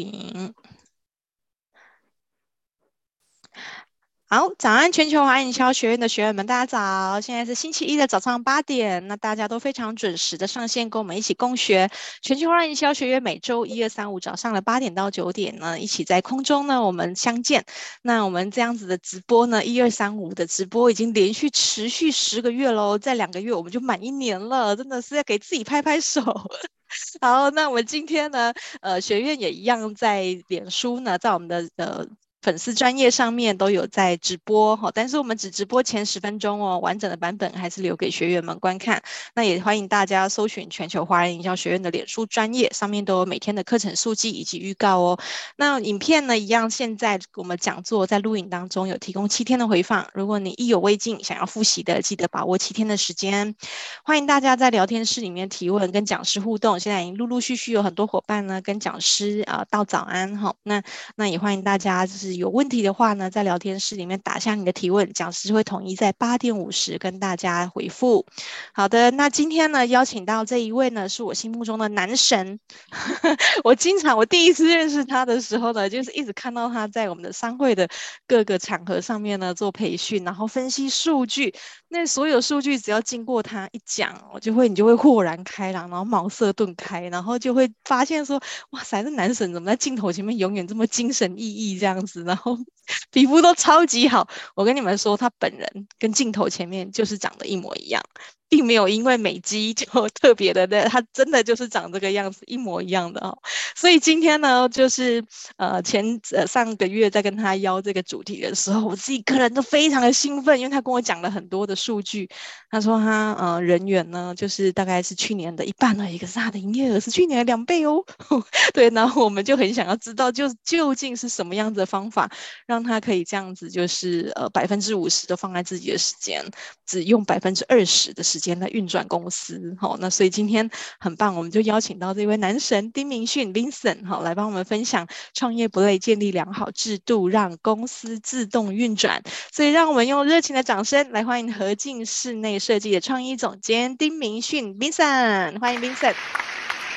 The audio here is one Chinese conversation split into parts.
影。好，早安，全球华营销学院的学员们，大家早！现在是星期一的早上八点，那大家都非常准时的上线，跟我们一起共学。全球华营销学院每周一、二、三、五早上的八点到九点呢，一起在空中呢，我们相见。那我们这样子的直播呢，一二三五的直播已经连续持续十个月喽，在两个月我们就满一年了，真的是要给自己拍拍手。好，那我们今天呢，呃，学院也一样在脸书呢，在我们的呃。粉丝专页上面都有在直播哈，但是我们只直播前十分钟哦，完整的版本还是留给学员们观看。那也欢迎大家搜寻全球华人营销学院的脸书专业，上面都有每天的课程速记以及预告哦。那影片呢，一样，现在我们讲座在录影当中有提供七天的回放，如果你意犹未尽，想要复习的，记得把握七天的时间。欢迎大家在聊天室里面提问，跟讲师互动。现在已经陆陆续续有很多伙伴呢跟讲师啊道早安哈。那那也欢迎大家就是。有问题的话呢，在聊天室里面打下你的提问，讲师会统一在八点五十跟大家回复。好的，那今天呢，邀请到这一位呢，是我心目中的男神。我经常，我第一次认识他的时候呢，就是一直看到他在我们的商会的各个场合上面呢做培训，然后分析数据。那所有数据只要经过他一讲，我就会你就会豁然开朗，然后茅塞顿开，然后就会发现说，哇塞，这男神怎么在镜头前面永远这么精神奕奕这样子？然后皮肤都超级好，我跟你们说，他本人跟镜头前面就是长得一模一样。并没有因为美肌就 特别的，的，他真的就是长这个样子，一模一样的哦。所以今天呢，就是呃前呃上个月在跟他邀这个主题的时候，我自己个人都非常的兴奋，因为他跟我讲了很多的数据。他说他呃人员呢，就是大概是去年的一半而已，可是他的营业额是去年的两倍哦。对，然后我们就很想要知道，就究竟是什么样子的方法，让他可以这样子，就是呃百分之五十都放在自己的时间，只用百分之二十的时间。时间来运转公司，好，那所以今天很棒，我们就邀请到这位男神丁明训 Vincent，好，来帮我们分享创业不累，建立良好制度，让公司自动运转。所以让我们用热情的掌声来欢迎和进室内设计的创意总监丁明训 Vincent，欢迎 Vincent。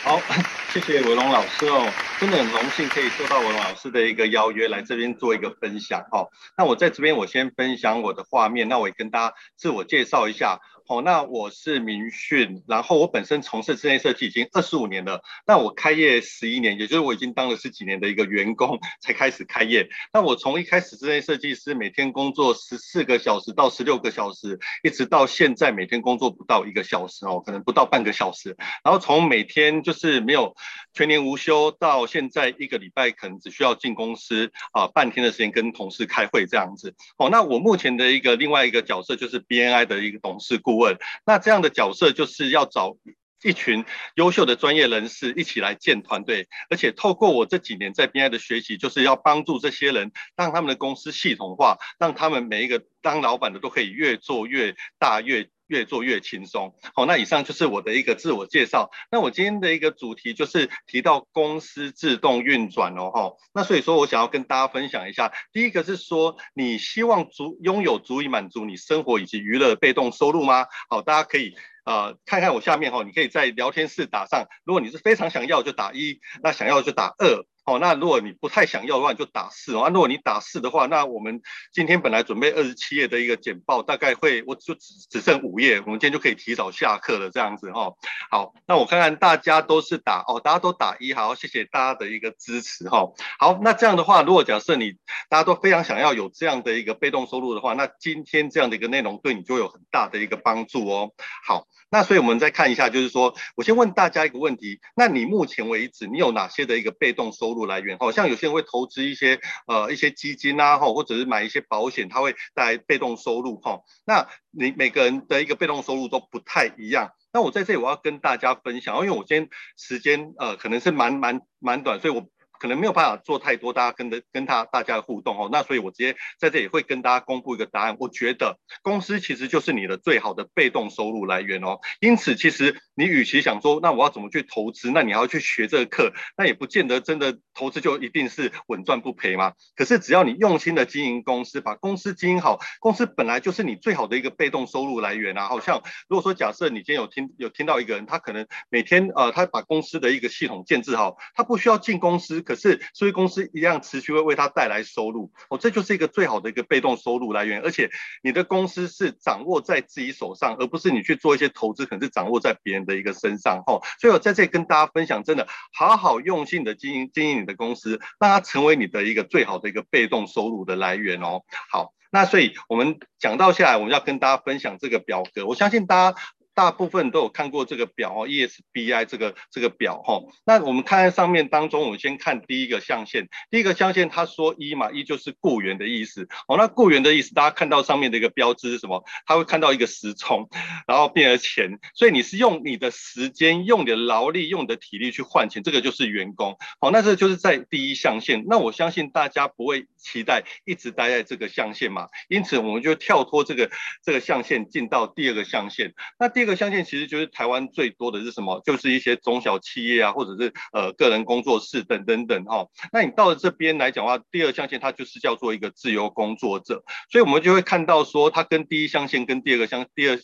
好，谢谢伟龙老师哦，真的很荣幸可以受到文龙老师的一个邀约来这边做一个分享哦。那我在这边我先分享我的画面，那我也跟大家自我介绍一下。哦，那我是明训，然后我本身从事室内设计已经二十五年了。那我开业十一年，也就是我已经当了十几年的一个员工才开始开业。那我从一开始室内设计师每天工作十四个小时到十六个小时，一直到现在每天工作不到一个小时哦，可能不到半个小时。然后从每天就是没有全年无休，到现在一个礼拜可能只需要进公司啊半天的时间跟同事开会这样子。哦，那我目前的一个另外一个角色就是 BNI 的一个董事顾。问，那这样的角色就是要找一群优秀的专业人士一起来建团队，而且透过我这几年在 BNI 的学习，就是要帮助这些人，让他们的公司系统化，让他们每一个当老板的都可以越做越大，越越做越轻松。好，那以上就是我的一个自我介绍。那我今天的一个主题就是提到公司自动运转哦，哈。那所以说我想要跟大家分享一下，第一个是说，你希望足拥有足以满足你生活以及娱乐被动收入吗？好，大家可以呃看看我下面哈，你可以在聊天室打上，如果你是非常想要就打一，那想要就打二。哦，那如果你不太想要的话，你就打四哦。那如果你打四的话，那我们今天本来准备二十七页的一个简报，大概会我就只只剩五页，我们今天就可以提早下课了这样子哈、哦。好，那我看看大家都是打哦，大家都打一，好，谢谢大家的一个支持哈、哦。好，那这样的话，如果假设你大家都非常想要有这样的一个被动收入的话，那今天这样的一个内容对你就有很大的一个帮助哦。好，那所以我们再看一下，就是说我先问大家一个问题，那你目前为止你有哪些的一个被动收入？来源，好像有些人会投资一些呃一些基金啊，哈，或者是买一些保险，它会带来被动收入，哈。那你每个人的一个被动收入都不太一样。那我在这里我要跟大家分享，因为我今天时间呃可能是蛮蛮蛮短，所以我。可能没有办法做太多，大家跟的跟他大家的互动哦，那所以我直接在这里会跟大家公布一个答案。我觉得公司其实就是你的最好的被动收入来源哦，因此其实你与其想说，那我要怎么去投资，那你还要去学这个课，那也不见得真的投资就一定是稳赚不赔嘛。可是只要你用心的经营公司，把公司经营好，公司本来就是你最好的一个被动收入来源啊。好像如果说假设你今天有听有听到一个人，他可能每天呃他把公司的一个系统建置好，他不需要进公司。可是数据公司一样持续会为他带来收入，哦，这就是一个最好的一个被动收入来源，而且你的公司是掌握在自己手上，而不是你去做一些投资，可能是掌握在别人的一个身上，哦，所以我在这里跟大家分享，真的好好用心的经营经营你的公司，让它成为你的一个最好的一个被动收入的来源哦。好，那所以我们讲到下来，我们要跟大家分享这个表格，我相信大家。大部分都有看过这个表哦，ESBI 这个这个表哈。那我们看在上面当中，我们先看第一个象限。第一个象限，他说一嘛，一就是雇员的意思哦。那雇员的意思，大家看到上面的一个标志是什么？他会看到一个时钟，然后变成钱。所以你是用你的时间、用你的劳力、用你的体力去换钱，这个就是员工。好，那这就是在第一象限。那我相信大家不会期待一直待在这个象限嘛，因此我们就跳脱这个这个象限，进到第二个象限。那第二个。这个象限其实就是台湾最多的是什么？就是一些中小企业啊，或者是呃个人工作室等等等哈、哦。那你到了这边来讲的话，第二象限它就是叫做一个自由工作者，所以我们就会看到说，它跟第一象限跟第二个相第二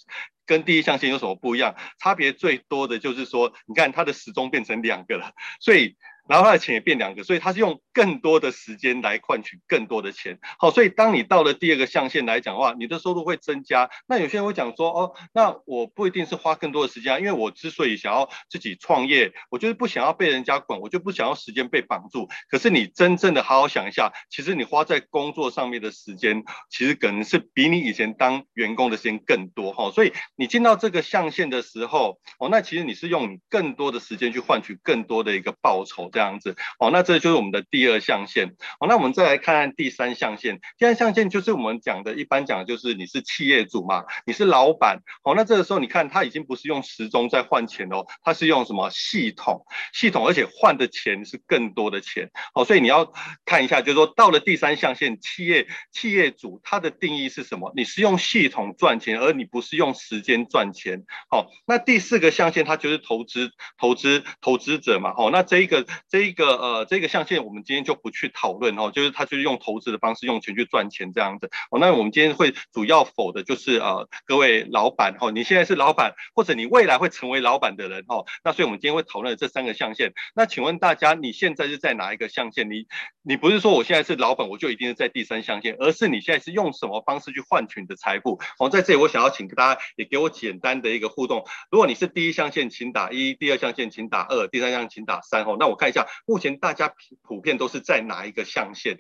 跟第一象限有什么不一样？差别最多的就是说，你看它的时钟变成两个了，所以。然后他的钱也变两个，所以他是用更多的时间来换取更多的钱。好，所以当你到了第二个象限来讲的话，你的收入会增加。那有些人会讲说，哦，那我不一定是花更多的时间，因为我之所以想要自己创业，我就是不想要被人家管，我就不想要时间被绑住。可是你真正的好好想一下，其实你花在工作上面的时间，其实可能是比你以前当员工的时间更多。哈，所以你进到这个象限的时候，哦，那其实你是用更多的时间去换取更多的一个报酬。这样子，哦，那这就是我们的第二象限。哦，那我们再来看看第三象限。第三象限就是我们讲的，一般讲的就是你是企业主嘛，你是老板。哦，那这个时候你看，他已经不是用时钟在换钱哦，他是用什么系统？系统，而且换的钱是更多的钱。哦，所以你要看一下，就是说到了第三象限，企业企业主他的定义是什么？你是用系统赚钱，而你不是用时间赚钱。好，那第四个象限，它就是投资投资投资者嘛。哦，那这一个。这一个呃，这个象限我们今天就不去讨论哦，就是他就是用投资的方式用钱去赚钱这样子哦。那我们今天会主要否的就是呃，各位老板哦，你现在是老板，或者你未来会成为老板的人哦。那所以我们今天会讨论这三个象限。那请问大家，你现在是在哪一个象限？你你不是说我现在是老板，我就一定是在第三象限，而是你现在是用什么方式去换取你的财富？哦，在这里我想要请大家也给我简单的一个互动。如果你是第一象限，请打一；第二象限，请打二；第三象，请打三。哦，那我看目前大家普遍都是在哪一个象限？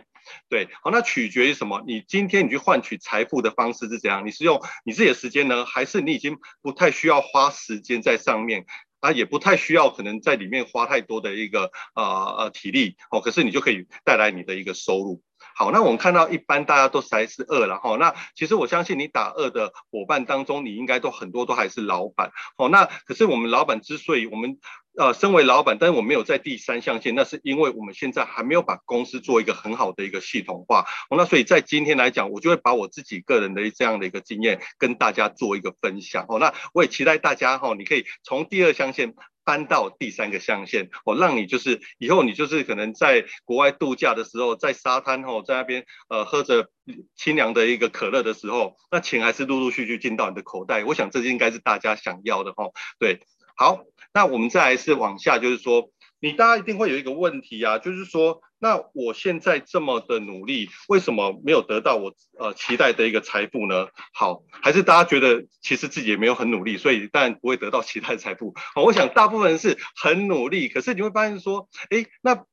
对，好，那取决于什么？你今天你去换取财富的方式是怎样？你是用你自己的时间呢，还是你已经不太需要花时间在上面啊，也不太需要可能在里面花太多的一个呃呃体力哦，可是你就可以带来你的一个收入。好，那我们看到一般大家都还是二了哈。那其实我相信你打二的伙伴当中，你应该都很多都还是老板。好，那可是我们老板之所以我们呃身为老板，但是我没有在第三象限，那是因为我们现在还没有把公司做一个很好的一个系统化。那所以在今天来讲，我就会把我自己个人的这样的一个经验跟大家做一个分享。哦，那我也期待大家哈，你可以从第二象限。搬到第三个象限，哦，让你就是以后你就是可能在国外度假的时候，在沙滩哦，在那边呃喝着清凉的一个可乐的时候，那钱还是陆陆续续进到你的口袋。我想这应该是大家想要的哈。对，好，那我们再来是往下，就是说。你大家一定会有一个问题啊，就是说，那我现在这么的努力，为什么没有得到我呃期待的一个财富呢？好，还是大家觉得其实自己也没有很努力，所以但不会得到期待的财富。好，我想大部分人是很努力，可是你会发现说，诶，那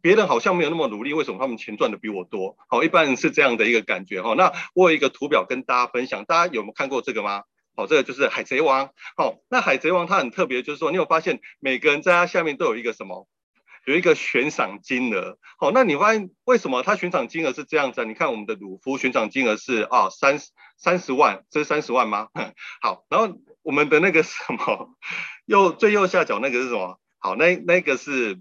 别人好像没有那么努力，为什么他们钱赚的比我多？好，一般人是这样的一个感觉哈。那我有一个图表跟大家分享，大家有没有看过这个吗？好，这个就是海贼王。好，那海贼王它很特别，就是说，你有发现每个人在它下面都有一个什么？有一个悬赏金额。好，那你发现为什么它悬赏金额是这样子啊？你看我们的鲁夫悬赏金额是啊三十三十万，这是三十万吗？好，然后我们的那个什么右最右下角那个是什么？好，那那个是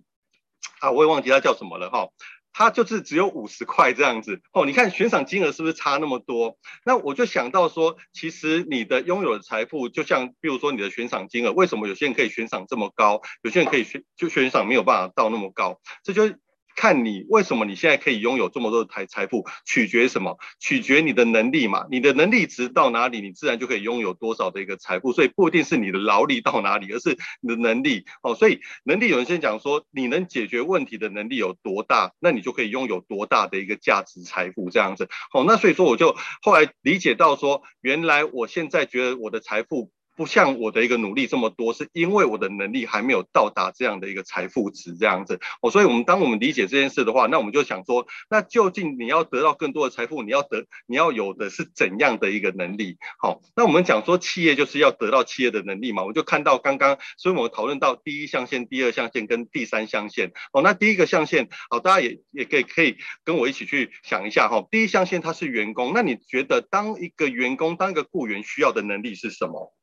啊，我也忘记它叫什么了哈。他就是只有五十块这样子哦，你看悬赏金额是不是差那么多？那我就想到说，其实你的拥有的财富，就像比如说你的悬赏金额，为什么有些人可以悬赏这么高，有些人可以悬就悬赏没有办法到那么高？这就看你为什么你现在可以拥有这么多的财财富，取决什么？取决你的能力嘛。你的能力值到哪里，你自然就可以拥有多少的一个财富。所以不一定是你的劳力到哪里，而是你的能力。哦，所以能力有人先讲说，你能解决问题的能力有多大，那你就可以拥有多大的一个价值财富这样子。哦，那所以说我就后来理解到说，原来我现在觉得我的财富。不像我的一个努力这么多，是因为我的能力还没有到达这样的一个财富值这样子哦，所以我们当我们理解这件事的话，那我们就想说，那究竟你要得到更多的财富，你要得你要有的是怎样的一个能力？好，那我们讲说企业就是要得到企业的能力嘛，我就看到刚刚，所以我们讨论到第一象限、第二象限跟第三象限哦，那第一个象限，好，大家也也可以可以跟我一起去想一下哈，第一象限它是员工，那你觉得当一个员工当一个雇员需要的能力是什么？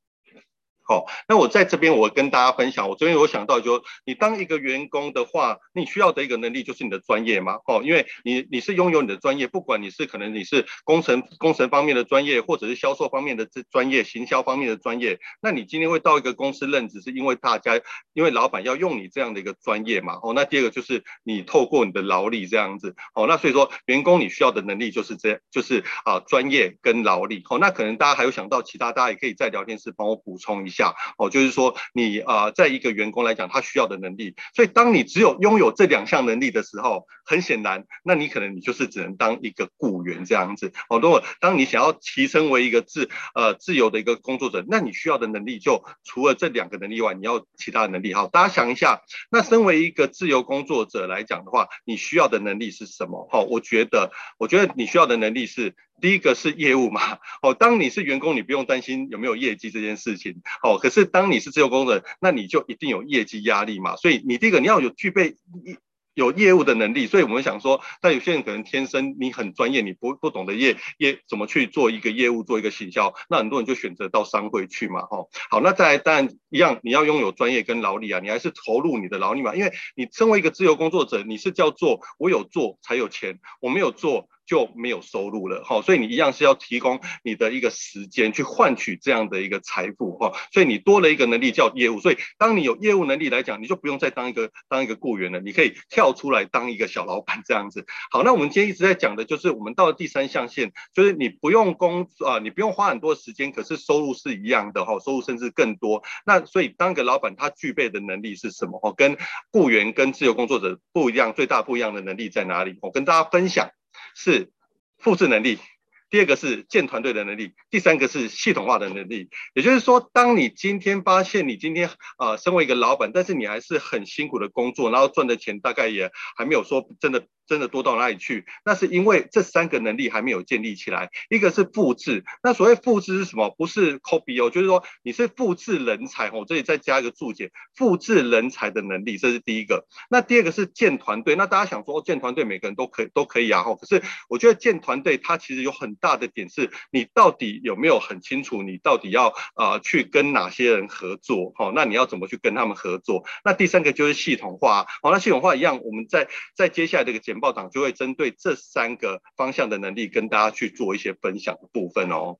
好，那我在这边，我跟大家分享，我这边有想到，就你当一个员工的话，你需要的一个能力就是你的专业嘛，哦，因为你你是拥有你的专业，不管你是可能你是工程工程方面的专业，或者是销售方面的这专业，行销方面的专业，那你今天会到一个公司任职，是因为大家因为老板要用你这样的一个专业嘛，哦，那第二个就是你透过你的劳力这样子，哦，那所以说员工你需要的能力就是这，就是啊专业跟劳力，哦，那可能大家还有想到其他，大家也可以在聊天室帮我补充一。下哦，就是说你啊、在一个员工来讲，他需要的能力，所以当你只有拥有这两项能力的时候，很显然，那你可能你就是只能当一个雇员这样子。哦，如果当你想要提升为一个自呃自由的一个工作者，那你需要的能力就除了这两个能力外，你要其他的能力。好，大家想一下，那身为一个自由工作者来讲的话，你需要的能力是什么？好，我觉得，我觉得你需要的能力是。第一个是业务嘛，哦，当你是员工，你不用担心有没有业绩这件事情，哦，可是当你是自由工人，那你就一定有业绩压力嘛，所以你第一个你要有具备有业务的能力，所以我们想说，但有些人可能天生你很专业，你不不懂得业业怎么去做一个业务，做一个行销，那很多人就选择到商会去嘛，哈，好，那再来当然一样，你要拥有专业跟劳力啊，你还是投入你的劳力嘛，因为你身为一个自由工作者，你是叫做我有做才有钱，我没有做。就没有收入了哈，所以你一样是要提供你的一个时间去换取这样的一个财富哈，所以你多了一个能力叫业务，所以当你有业务能力来讲，你就不用再当一个当一个雇员了，你可以跳出来当一个小老板这样子。好，那我们今天一直在讲的就是我们到了第三象限，就是你不用工啊，你不用花很多时间，可是收入是一样的哈，收入甚至更多。那所以当个老板他具备的能力是什么？哦，跟雇员跟自由工作者不一样，最大不一样的能力在哪里？我跟大家分享。是复制能力，第二个是建团队的能力，第三个是系统化的能力。也就是说，当你今天发现你今天啊、身为一个老板，但是你还是很辛苦的工作，然后赚的钱大概也还没有说真的。真的多到哪里去？那是因为这三个能力还没有建立起来。一个是复制，那所谓复制是什么？不是 copy 哦，就是说你是复制人才哦。这里再加一个注解，复制人才的能力，这是第一个。那第二个是建团队。那大家想说建团队，每个人都可以都可以啊哈。可是我觉得建团队它其实有很大的点是，你到底有没有很清楚，你到底要啊、去跟哪些人合作？哈，那你要怎么去跟他们合作？那第三个就是系统化。好，那系统化一样，我们在在接下来这个节目报档就会针对这三个方向的能力跟大家去做一些分享的部分哦。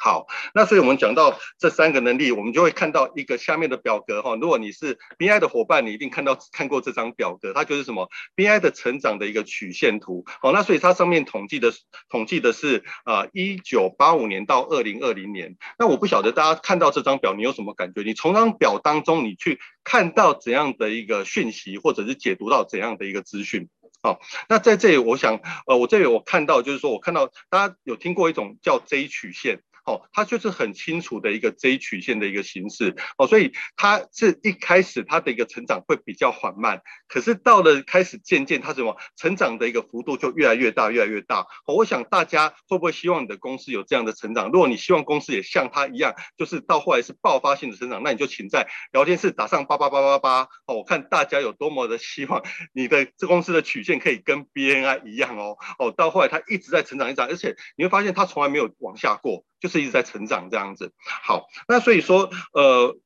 好，那所以我们讲到这三个能力，我们就会看到一个下面的表格哈。如果你是 BI 的伙伴，你一定看到看过这张表格，它就是什么 BI 的成长的一个曲线图。好，那所以它上面统计的统计的是啊一九八五年到二零二零年。那我不晓得大家看到这张表你有什么感觉？你从张表当中你去看到怎样的一个讯息，或者是解读到怎样的一个资讯？好，那在这里我想，呃，我这里我看到就是说我看到大家有听过一种叫 J 曲线。哦，它就是很清楚的一个 J 曲线的一个形式哦，所以它是一开始它的一个成长会比较缓慢，可是到了开始渐渐它什么成长的一个幅度就越来越大，越来越大。哦，我想大家会不会希望你的公司有这样的成长？如果你希望公司也像它一样，就是到后来是爆发性的成长，那你就请在聊天室打上八八八八八。哦，我看大家有多么的希望你的这公司的曲线可以跟 BNI 一样哦。哦，到后来它一直在成长，一直，而且你会发现它从来没有往下过。就是一直在成长这样子，好，那所以说，呃，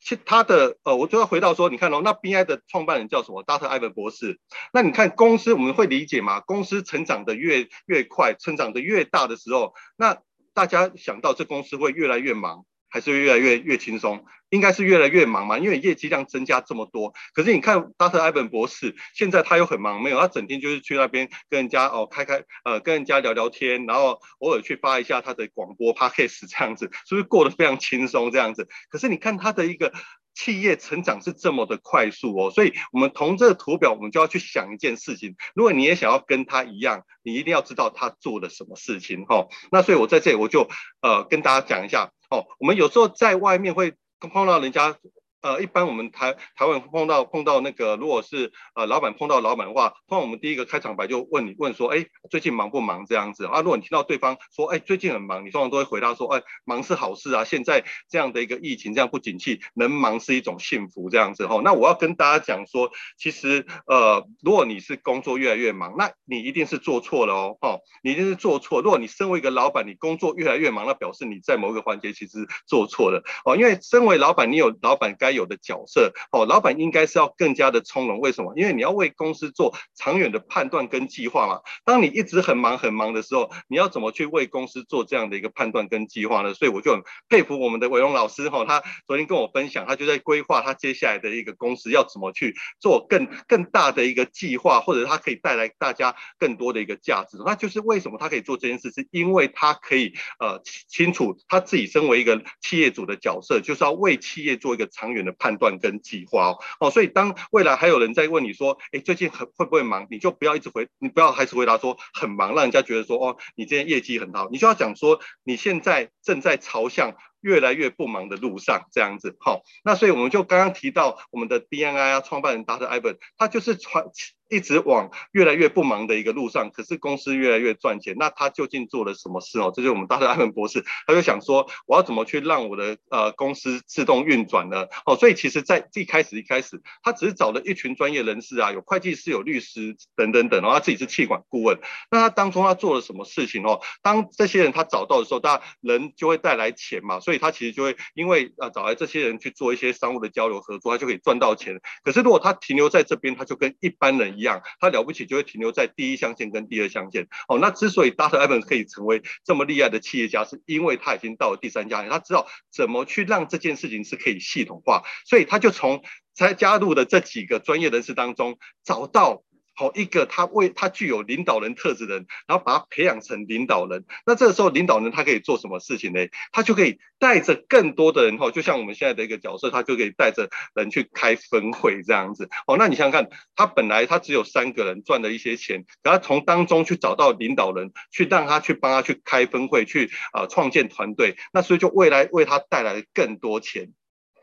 其他的，呃，我就要回到说，你看哦，那 B I 的创办人叫什么？达特艾文博士。那你看公司，我们会理解嘛？公司成长的越越快，成长的越大的时候，那大家想到这公司会越来越忙，还是越来越越轻松？应该是越来越忙嘛，因为业绩量增加这么多。可是你看达特埃本博士，现在他又很忙，没有，他整天就是去那边跟人家哦开开呃跟人家聊聊天，然后偶尔去发一下他的广播 Podcast 这样子，是不是过得非常轻松这样子？可是你看他的一个企业成长是这么的快速哦，所以我们从这个图表，我们就要去想一件事情，如果你也想要跟他一样，你一定要知道他做了什么事情哈、哦。那所以我在这里我就呃跟大家讲一下哦，我们有时候在外面会。碰到人家。呃，一般我们台台湾碰到碰到那个，如果是呃老板碰到老板的话，通常我们第一个开场白就问你问说，哎，最近忙不忙这样子啊？如果你听到对方说，哎，最近很忙，你通常都会回答说，哎，忙是好事啊，现在这样的一个疫情这样不景气，能忙是一种幸福这样子哈。那我要跟大家讲说，其实呃，如果你是工作越来越忙，那你一定是做错了哦，哈，你一定是做错。如果你身为一个老板，你工作越来越忙，那表示你在某一个环节其实做错了哦，因为身为老板，你有老板该有的角色哦，老板应该是要更加的从容。为什么？因为你要为公司做长远的判断跟计划嘛。当你一直很忙很忙的时候，你要怎么去为公司做这样的一个判断跟计划呢？所以我就很佩服我们的伟龙老师哈，他昨天跟我分享，他就在规划他接下来的一个公司要怎么去做更更大的一个计划，或者他可以带来大家更多的一个价值。那就是为什么他可以做这件事，是因为他可以呃清楚他自己身为一个企业主的角色，就是要为企业做一个长远的判断。跟计划哦，所以当未来还有人在问你说，哎，最近很会不会忙？你就不要一直回，你不要还是回答说很忙，让人家觉得说，哦，你今天业绩很好，你就要讲说，你现在正在朝向越来越不忙的路上，这样子。好，那所以我们就刚刚提到我们的 DNI 啊，创办人 Dr. Ivan，他就是传。一直往越来越不忙的一个路上，可是公司越来越赚钱，那他究竟做了什么事哦？这就是我们 Dr. Ivan 博士，他就想说，我要怎么去让我的呃公司自动运转呢？哦，所以其实，在一开始一开始，他只是找了一群专业人士啊，有会计师、有律师等等等，然后他自己是气管顾问。那他当中他做了什么事情哦？当这些人他找到的时候，大家人就会带来钱嘛，所以他其实就会因为呃找来这些人去做一些商务的交流合作，他就可以赚到钱。可是如果他停留在这边，他就跟一般人一一样，他了不起就会停留在第一象限跟第二象限。哦，那之所以 Dr. Evans 可以成为这么厉害的企业家，是因为他已经到了第三象限，他知道怎么去让这件事情是可以系统化，所以他就从才加入的这几个专业人士当中找到。好一个，他为他具有领导人特质的人，然后把他培养成领导人。那这个时候，领导人他可以做什么事情呢？他就可以带着更多的人，哈，就像我们现在的一个角色，他就可以带着人去开分会这样子。哦，那你想想看，他本来他只有三个人赚了一些钱，然后从当中去找到领导人，去让他去帮他去开分会，去啊创建团队。那所以就未来为他带来更多钱。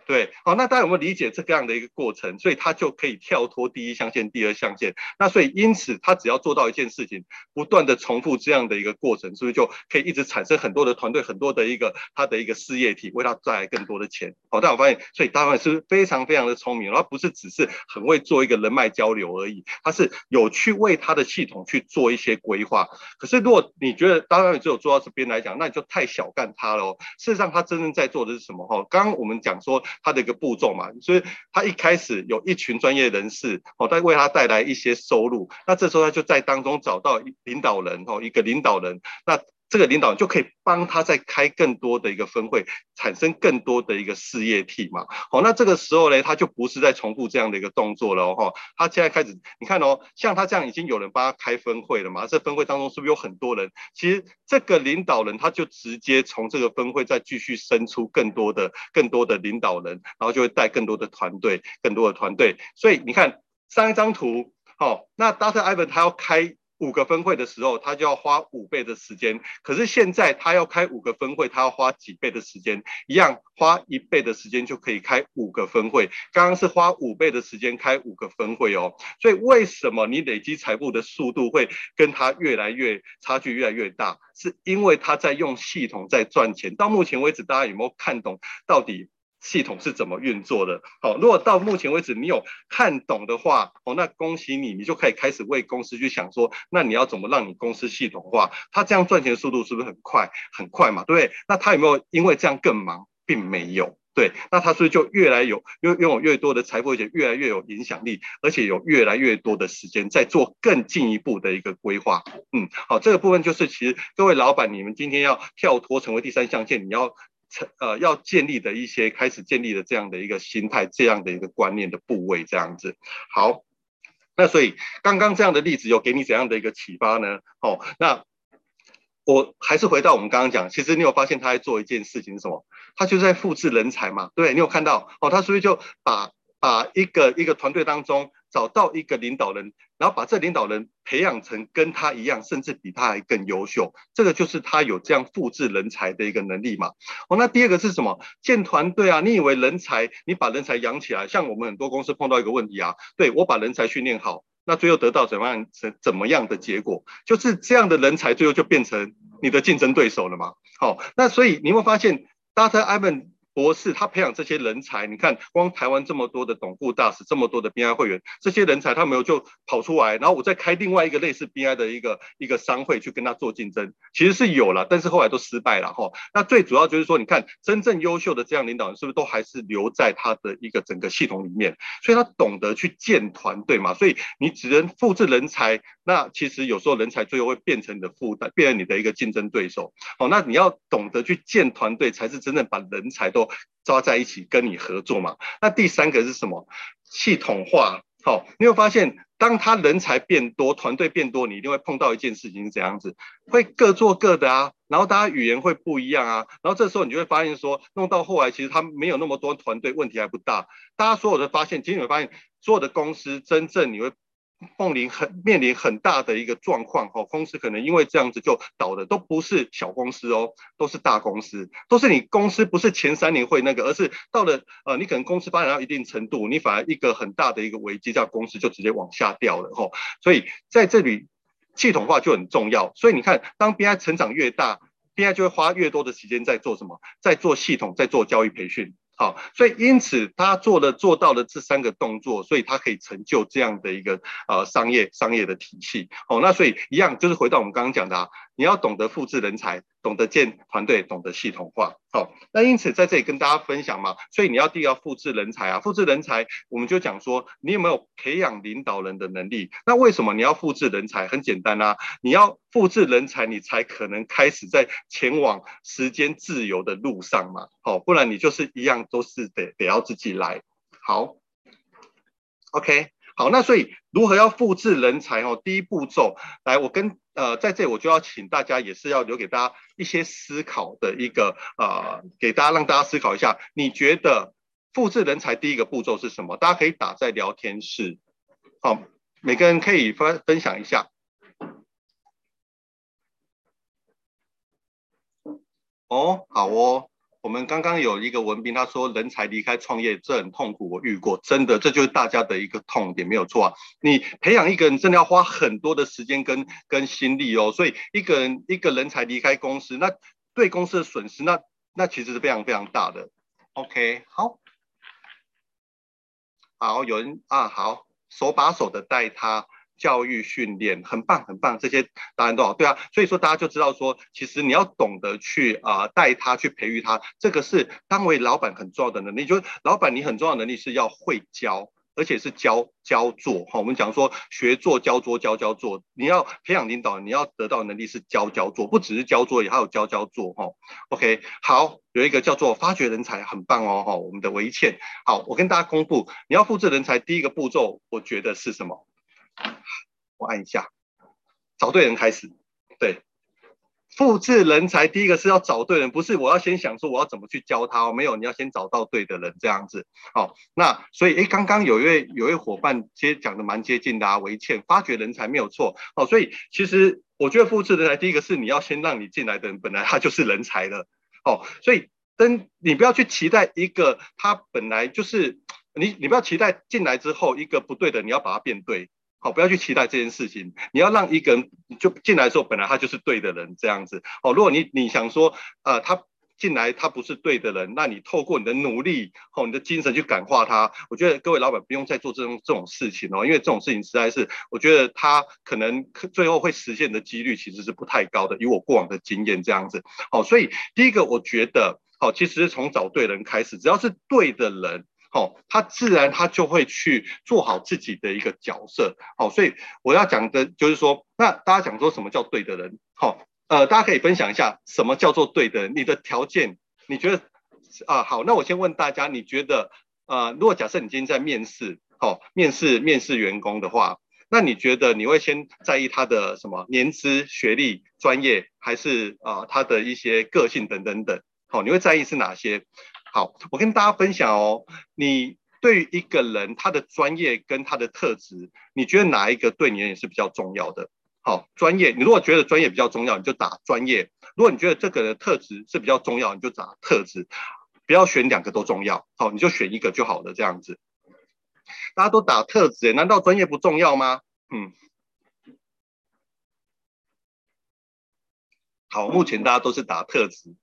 对，好，那大家有没有理解这个样的一个过程？所以他就可以跳脱第一象限、第二象限。那所以因此，他只要做到一件事情，不断的重复这样的一个过程，是不是就可以一直产生很多的团队、很多的一个他的一个事业体，为他带来更多的钱？好，但我发现，所以大家是非常非常的聪明，而不是只是很会做一个人脉交流而已，他是有去为他的系统去做一些规划。可是如果你觉得当然只有做到这边来讲，那你就太小看他了。事实上，他真正在做的是什么？哈，刚刚我们讲说。他的一个步骤嘛，所以他一开始有一群专业人士哦，在为他带来一些收入，那这时候他就在当中找到领导人哦，一个领导人那。这个领导就可以帮他再开更多的一个分会，产生更多的一个事业体嘛。好，那这个时候呢，他就不是在重复这样的一个动作了哦。他现在开始，你看哦，像他这样已经有人帮他开分会了嘛？这分会当中是不是有很多人？其实这个领导人他就直接从这个分会再继续生出更多的、更多的领导人，然后就会带更多的团队、更多的团队。所以你看上一张图，好，那 Dr. Ivan 他要开。五个分会的时候，他就要花五倍的时间。可是现在他要开五个分会，他要花几倍的时间？一样花一倍的时间就可以开五个分会。刚刚是花五倍的时间开五个分会哦。所以为什么你累积财富的速度会跟他越来越差距越来越大？是因为他在用系统在赚钱。到目前为止，大家有没有看懂到底？系统是怎么运作的？好，如果到目前为止你有看懂的话，哦，那恭喜你，你就可以开始为公司去想说，那你要怎么让你公司系统化？他这样赚钱速度是不是很快？很快嘛，对不对？那他有没有因为这样更忙？并没有，对。那他是不是就越来有拥拥有越多的财富，而且越来越有影响力，而且有越来越多的时间在做更进一步的一个规划？嗯，好，这个部分就是其实各位老板，你们今天要跳脱成为第三象限，你要。呃要建立的一些开始建立的这样的一个心态，这样的一个观念的部位这样子。好，那所以刚刚这样的例子有给你怎样的一个启发呢？哦，那我还是回到我们刚刚讲，其实你有发现他在做一件事情是什么？他就在复制人才嘛，对，你有看到哦？他所以就把把一个一个团队当中。找到一个领导人，然后把这领导人培养成跟他一样，甚至比他还更优秀，这个就是他有这样复制人才的一个能力嘛。哦，那第二个是什么？建团队啊，你以为人才，你把人才养起来，像我们很多公司碰到一个问题啊，对，我把人才训练好，那最后得到怎么样怎怎么样的结果？就是这样的人才最后就变成你的竞争对手了嘛。好，那所以你会发现，Dr. Ivan。博士，他培养这些人才，你看，光台湾这么多的董顾大使，这么多的 BI 会员，这些人才他没有就跑出来，然后我再开另外一个类似 BI 的一个一个商会去跟他做竞争，其实是有了，但是后来都失败了哈。那最主要就是说，你看真正优秀的这样领导人，是不是都还是留在他的一个整个系统里面？所以他懂得去建团队嘛。所以你只能复制人才，那其实有时候人才最后会变成你的负担，变成你的一个竞争对手。好，那你要懂得去建团队，才是真正把人才都。抓在一起跟你合作嘛？那第三个是什么？系统化。好，你会发现，当他人才变多，团队变多，你一定会碰到一件事情是怎样子？会各做各的啊，然后大家语言会不一样啊，然后这时候你就会发现说，弄到后来其实他没有那么多团队，问题还不大。大家所有的发现，其实你会发现，所有的公司真正你会。面临很面临很大的一个状况哈，公司可能因为这样子就倒的，都不是小公司哦，都是大公司，都是你公司不是前三年会那个，而是到了呃，你可能公司发展到一定程度，你反而一个很大的一个危机，这样公司就直接往下掉了哈。所以在这里系统化就很重要。所以你看，当 BI 成长越大，BI 就会花越多的时间在做什么，在做系统，在做教育培训。好，所以因此他做了做到了这三个动作，所以他可以成就这样的一个呃商业商业的体系。好，那所以一样就是回到我们刚刚讲的啊，你要懂得复制人才。懂得建团队，懂得系统化，好，那因此在这里跟大家分享嘛，所以你要第一要复制人才啊，复制人才，我们就讲说你有没有培养领导人的能力？那为什么你要复制人才？很简单啊，你要复制人才，你才可能开始在前往时间自由的路上嘛，好，不然你就是一样都是得得要自己来，好，OK。好，那所以如何要复制人才哦？第一步骤，来，我跟呃，在这里我就要请大家，也是要留给大家一些思考的一个呃，给大家让大家思考一下，你觉得复制人才第一个步骤是什么？大家可以打在聊天室，好，每个人可以分分享一下。哦，好哦。我们刚刚有一个文斌，他说人才离开创业这很痛苦，我遇过，真的，这就是大家的一个痛点，没有错啊。你培养一个人真的要花很多的时间跟跟心力哦，所以一个人一个人才离开公司，那对公司的损失，那那其实是非常非常大的。OK，好，好，有人啊，好，手把手的带他。教育训练很棒很棒，这些答案都好，对啊，所以说大家就知道说，其实你要懂得去啊带他去培育他，这个是当为老板很重要的能力。就是老板你很重要的能力是要会教，而且是教教做哈。我们讲说学做教做教教做，你要培养领导，你要得到能力是教教做，不只是教做，也还有教教做哈。OK，好，有一个叫做发掘人才，很棒哦哈。我们的维倩，好，我跟大家公布，你要复制人才第一个步骤，我觉得是什么？我按一下，找对人开始。对，复制人才第一个是要找对人，不是我要先想说我要怎么去教他哦，没有，你要先找到对的人这样子。好，那所以诶，刚刚有一位有一位伙伴其实讲的蛮接近的啊，维倩发掘人才没有错。好，所以其实我觉得复制人才第一个是你要先让你进来的人本来他就是人才的。好，所以等你不要去期待一个他本来就是你，你不要期待进来之后一个不对的，你要把它变对。好，不要去期待这件事情。你要让一个人就进来的时候，本来他就是对的人，这样子。好，如果你你想说，呃，他进来他不是对的人，那你透过你的努力，哦，你的精神去感化他。我觉得各位老板不用再做这种这种事情哦，因为这种事情实在是，我觉得他可能最后会实现的几率其实是不太高的。以我过往的经验这样子。好，所以第一个我觉得，好，其实是从找对人开始，只要是对的人。好，他自然他就会去做好自己的一个角色。好，所以我要讲的就是说，那大家讲说什么叫对的人？好，呃，大家可以分享一下什么叫做对的人？你的条件你觉得啊好，那我先问大家，你觉得呃，如果假设你今天在面试，哦，面试面试员工的话，那你觉得你会先在意他的什么年资、学历、专业，还是啊、他的一些个性等等等？好、哦，你会在意是哪些？好，我跟大家分享哦，你对于一个人他的专业跟他的特质，你觉得哪一个对你而言是比较重要的？好，专业，你如果觉得专业比较重要，你就打专业；如果你觉得这个的特质是比较重要，你就打特质，不要选两个都重要。好，你就选一个就好了，这样子。大家都打特质，难道专业不重要吗？嗯。好，目前大家都是打特质，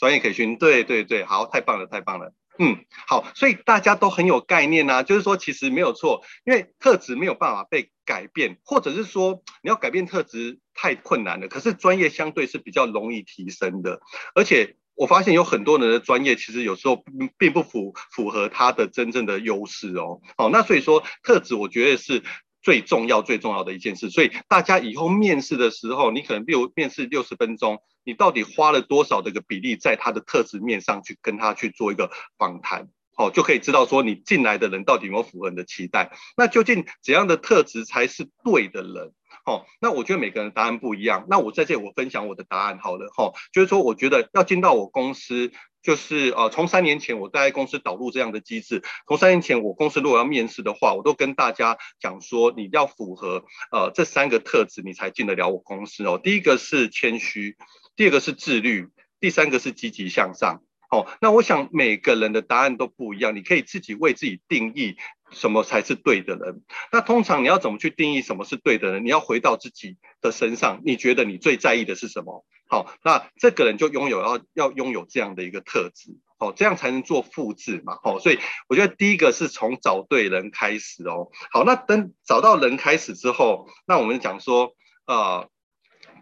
专业可以选。对对对，好，太棒了，太棒了。嗯，好，所以大家都很有概念呐、就是说其实没有错，因为特质没有办法被改变，或者是说你要改变特质太困难了。可是专业相对是比较容易提升的，而且。我发现有很多人的专业其实有时候并不符符合他的真正的优势哦。好，那所以说特质我觉得是最重要最重要的一件事。所以大家以后面试的时候，你可能六面试六十分钟，你到底花了多少的一个比例在他的特质面上去跟他去做一个访谈，好，就可以知道说你进来的人到底有没有符合你的期待。那究竟怎样的特质才是对的人？哦，那我觉得每个人答案不一样。那我在这里我分享我的答案好了，哈、就是说我觉得要进到我公司，就是呃，从三年前我在公司导入这样的机制。从三年前我公司如果要面试的话，我都跟大家讲说，你要符合呃这三个特质，你才进得了我公司哦。第一个是谦虚，第二个是自律，第三个是积极向上。哦，那我想每个人的答案都不一样，你可以自己为自己定义什么才是对的人。那通常你要怎么去定义什么是对的人？你要回到自己的身上，你觉得你最在意的是什么？好，那这个人就拥有要要拥有这样的一个特质，好，这样才能做复制嘛。好，所以我觉得第一个是从找对人开始哦。好，那等找到人开始之后，那我们讲说，呃，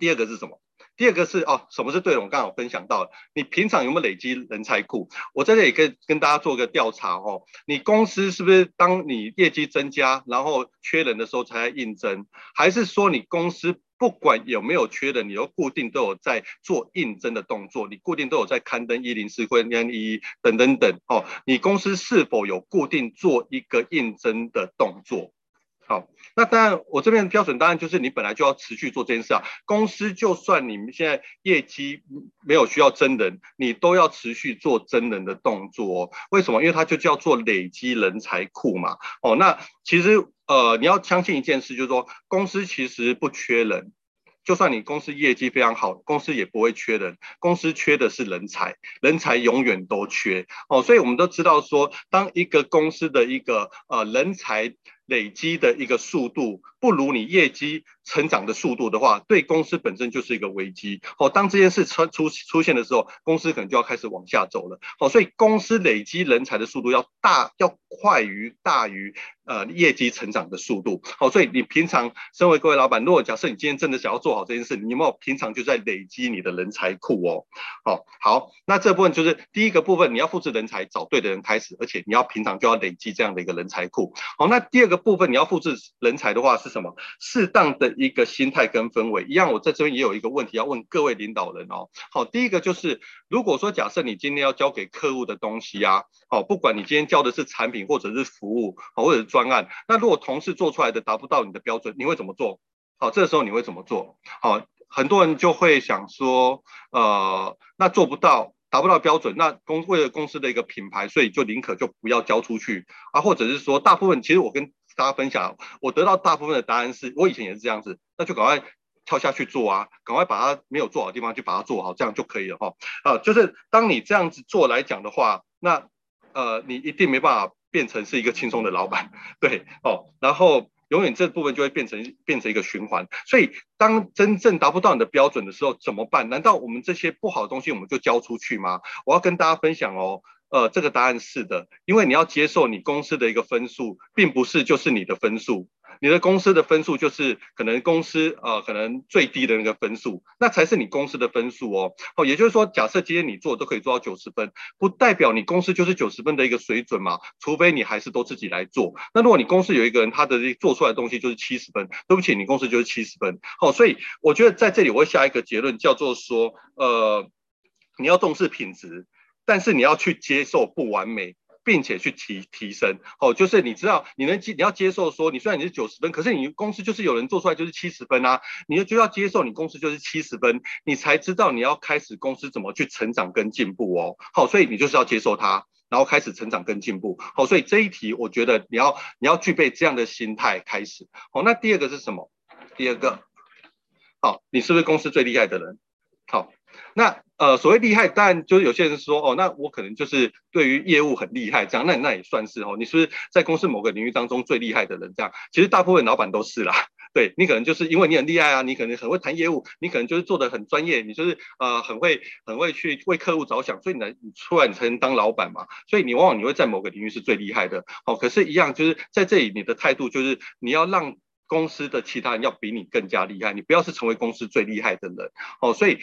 第二个是什么？第二个是哦，什么是对的？我刚好分享到，你平常有没有累积人才库？我在这里跟跟大家做个调查哦，你公司是不是当你业绩增加，然后缺人的时候才来应征？还是说你公司不管有没有缺的，你都固定都有在做应征的动作？你固定都有在刊登一零四或一零一等等等哦？你公司是否有固定做一个应征的动作？好，那当然，我这边的标准当然就是你本来就要持续做这件事啊。公司就算你们现在业绩没有需要真人，你都要持续做真人的动作哦。为什么？因为它就叫做累积人才库嘛。哦，那其实呃，你要相信一件事，就是说公司其实不缺人，就算你公司业绩非常好，公司也不会缺人。公司缺的是人才，人才永远都缺哦。所以我们都知道说，当一个公司的一个呃人才。累积的一个速度不如你业绩成长的速度的话，对公司本身就是一个危机。好，当这件事出出出现的时候，公司可能就要开始往下走了。好，所以公司累积人才的速度要大，要快于大于呃业绩成长的速度。好，所以你平常身为各位老板，如果假设你今天真的想要做好这件事，你有没有平常就在累积你的人才库哦？好，好，那这部分就是第一个部分，你要复制人才，找对的人开始，而且你要平常就要累积这样的一个人才库。好，那第二个。部分你要复制人才的话是什么？适当的一个心态跟氛围一样。我在这边也有一个问题要问各位领导人哦。好，第一个就是，如果说假设你今天要交给客户的东西啊，好，不管你今天交的是产品或者是服务，好，或者是专案，那如果同事做出来的达不到你的标准，你会怎么做？好，这个时候你会怎么做？好，很多人就会想说，呃，那做不到。达不到标准，那公为了公司的一个品牌，所以就宁可就不要交出去啊，或者是说，大部分其实我跟大家分享，我得到大部分的答案是，我以前也是这样子，那就赶快跳下去做啊，赶快把它没有做好的地方就把它做好，这样就可以了哈。啊，就是当你这样子做来讲的话，那呃，你一定没办法变成是一个轻松的老板，对哦，然后。永远这部分就会变成变成一个循环，所以当真正达不到你的标准的时候怎么办？难道我们这些不好的东西我们就交出去吗？我要跟大家分享哦。呃，这个答案是的，因为你要接受你公司的一个分数，并不是就是你的分数，你的公司的分数就是可能公司呃可能最低的那个分数，那才是你公司的分数哦。哦，也就是说，假设今天你做都可以做到九十分，不代表你公司就是九十分的一个水准嘛，除非你还是都自己来做。那如果你公司有一个人他的做出来的东西就是七十分，对不起，你公司就是七十分。好，所以我觉得在这里我会下一个结论，叫做说，呃，你要重视品质。但是你要去接受不完美。并且去提提升哦，就是你知道你能接你要接受说，你虽然你是九十分，可是你公司就是有人做出来就是七十分啊，你就要接受你公司就是七十分，你才知道你要开始公司怎么去成长跟进步哦。好，所以你就是要接受它，然后开始成长跟进步。好，所以这一题我觉得你要你要具备这样的心态开始。好，那第二个是什么？第二个，好，你是不是公司最厉害的人？好，那。呃，所谓厉害，当然就是有些人说，哦，那我可能就是对于业务很厉害，这样，那那也算是哦，你是不是在公司某个领域当中最厉害的人？这样，其实大部分老板都是啦，对，你可能就是因为你很厉害啊，你可能很会谈业务，你可能就是做的很专业，你就是呃很会很会去为客户着想，所以你来你出来你才能当老板嘛，所以你往往你会在某个领域是最厉害的，哦，可是，一样就是在这里你的态度就是你要让公司的其他人要比你更加厉害，你不要是成为公司最厉害的人，哦，所以。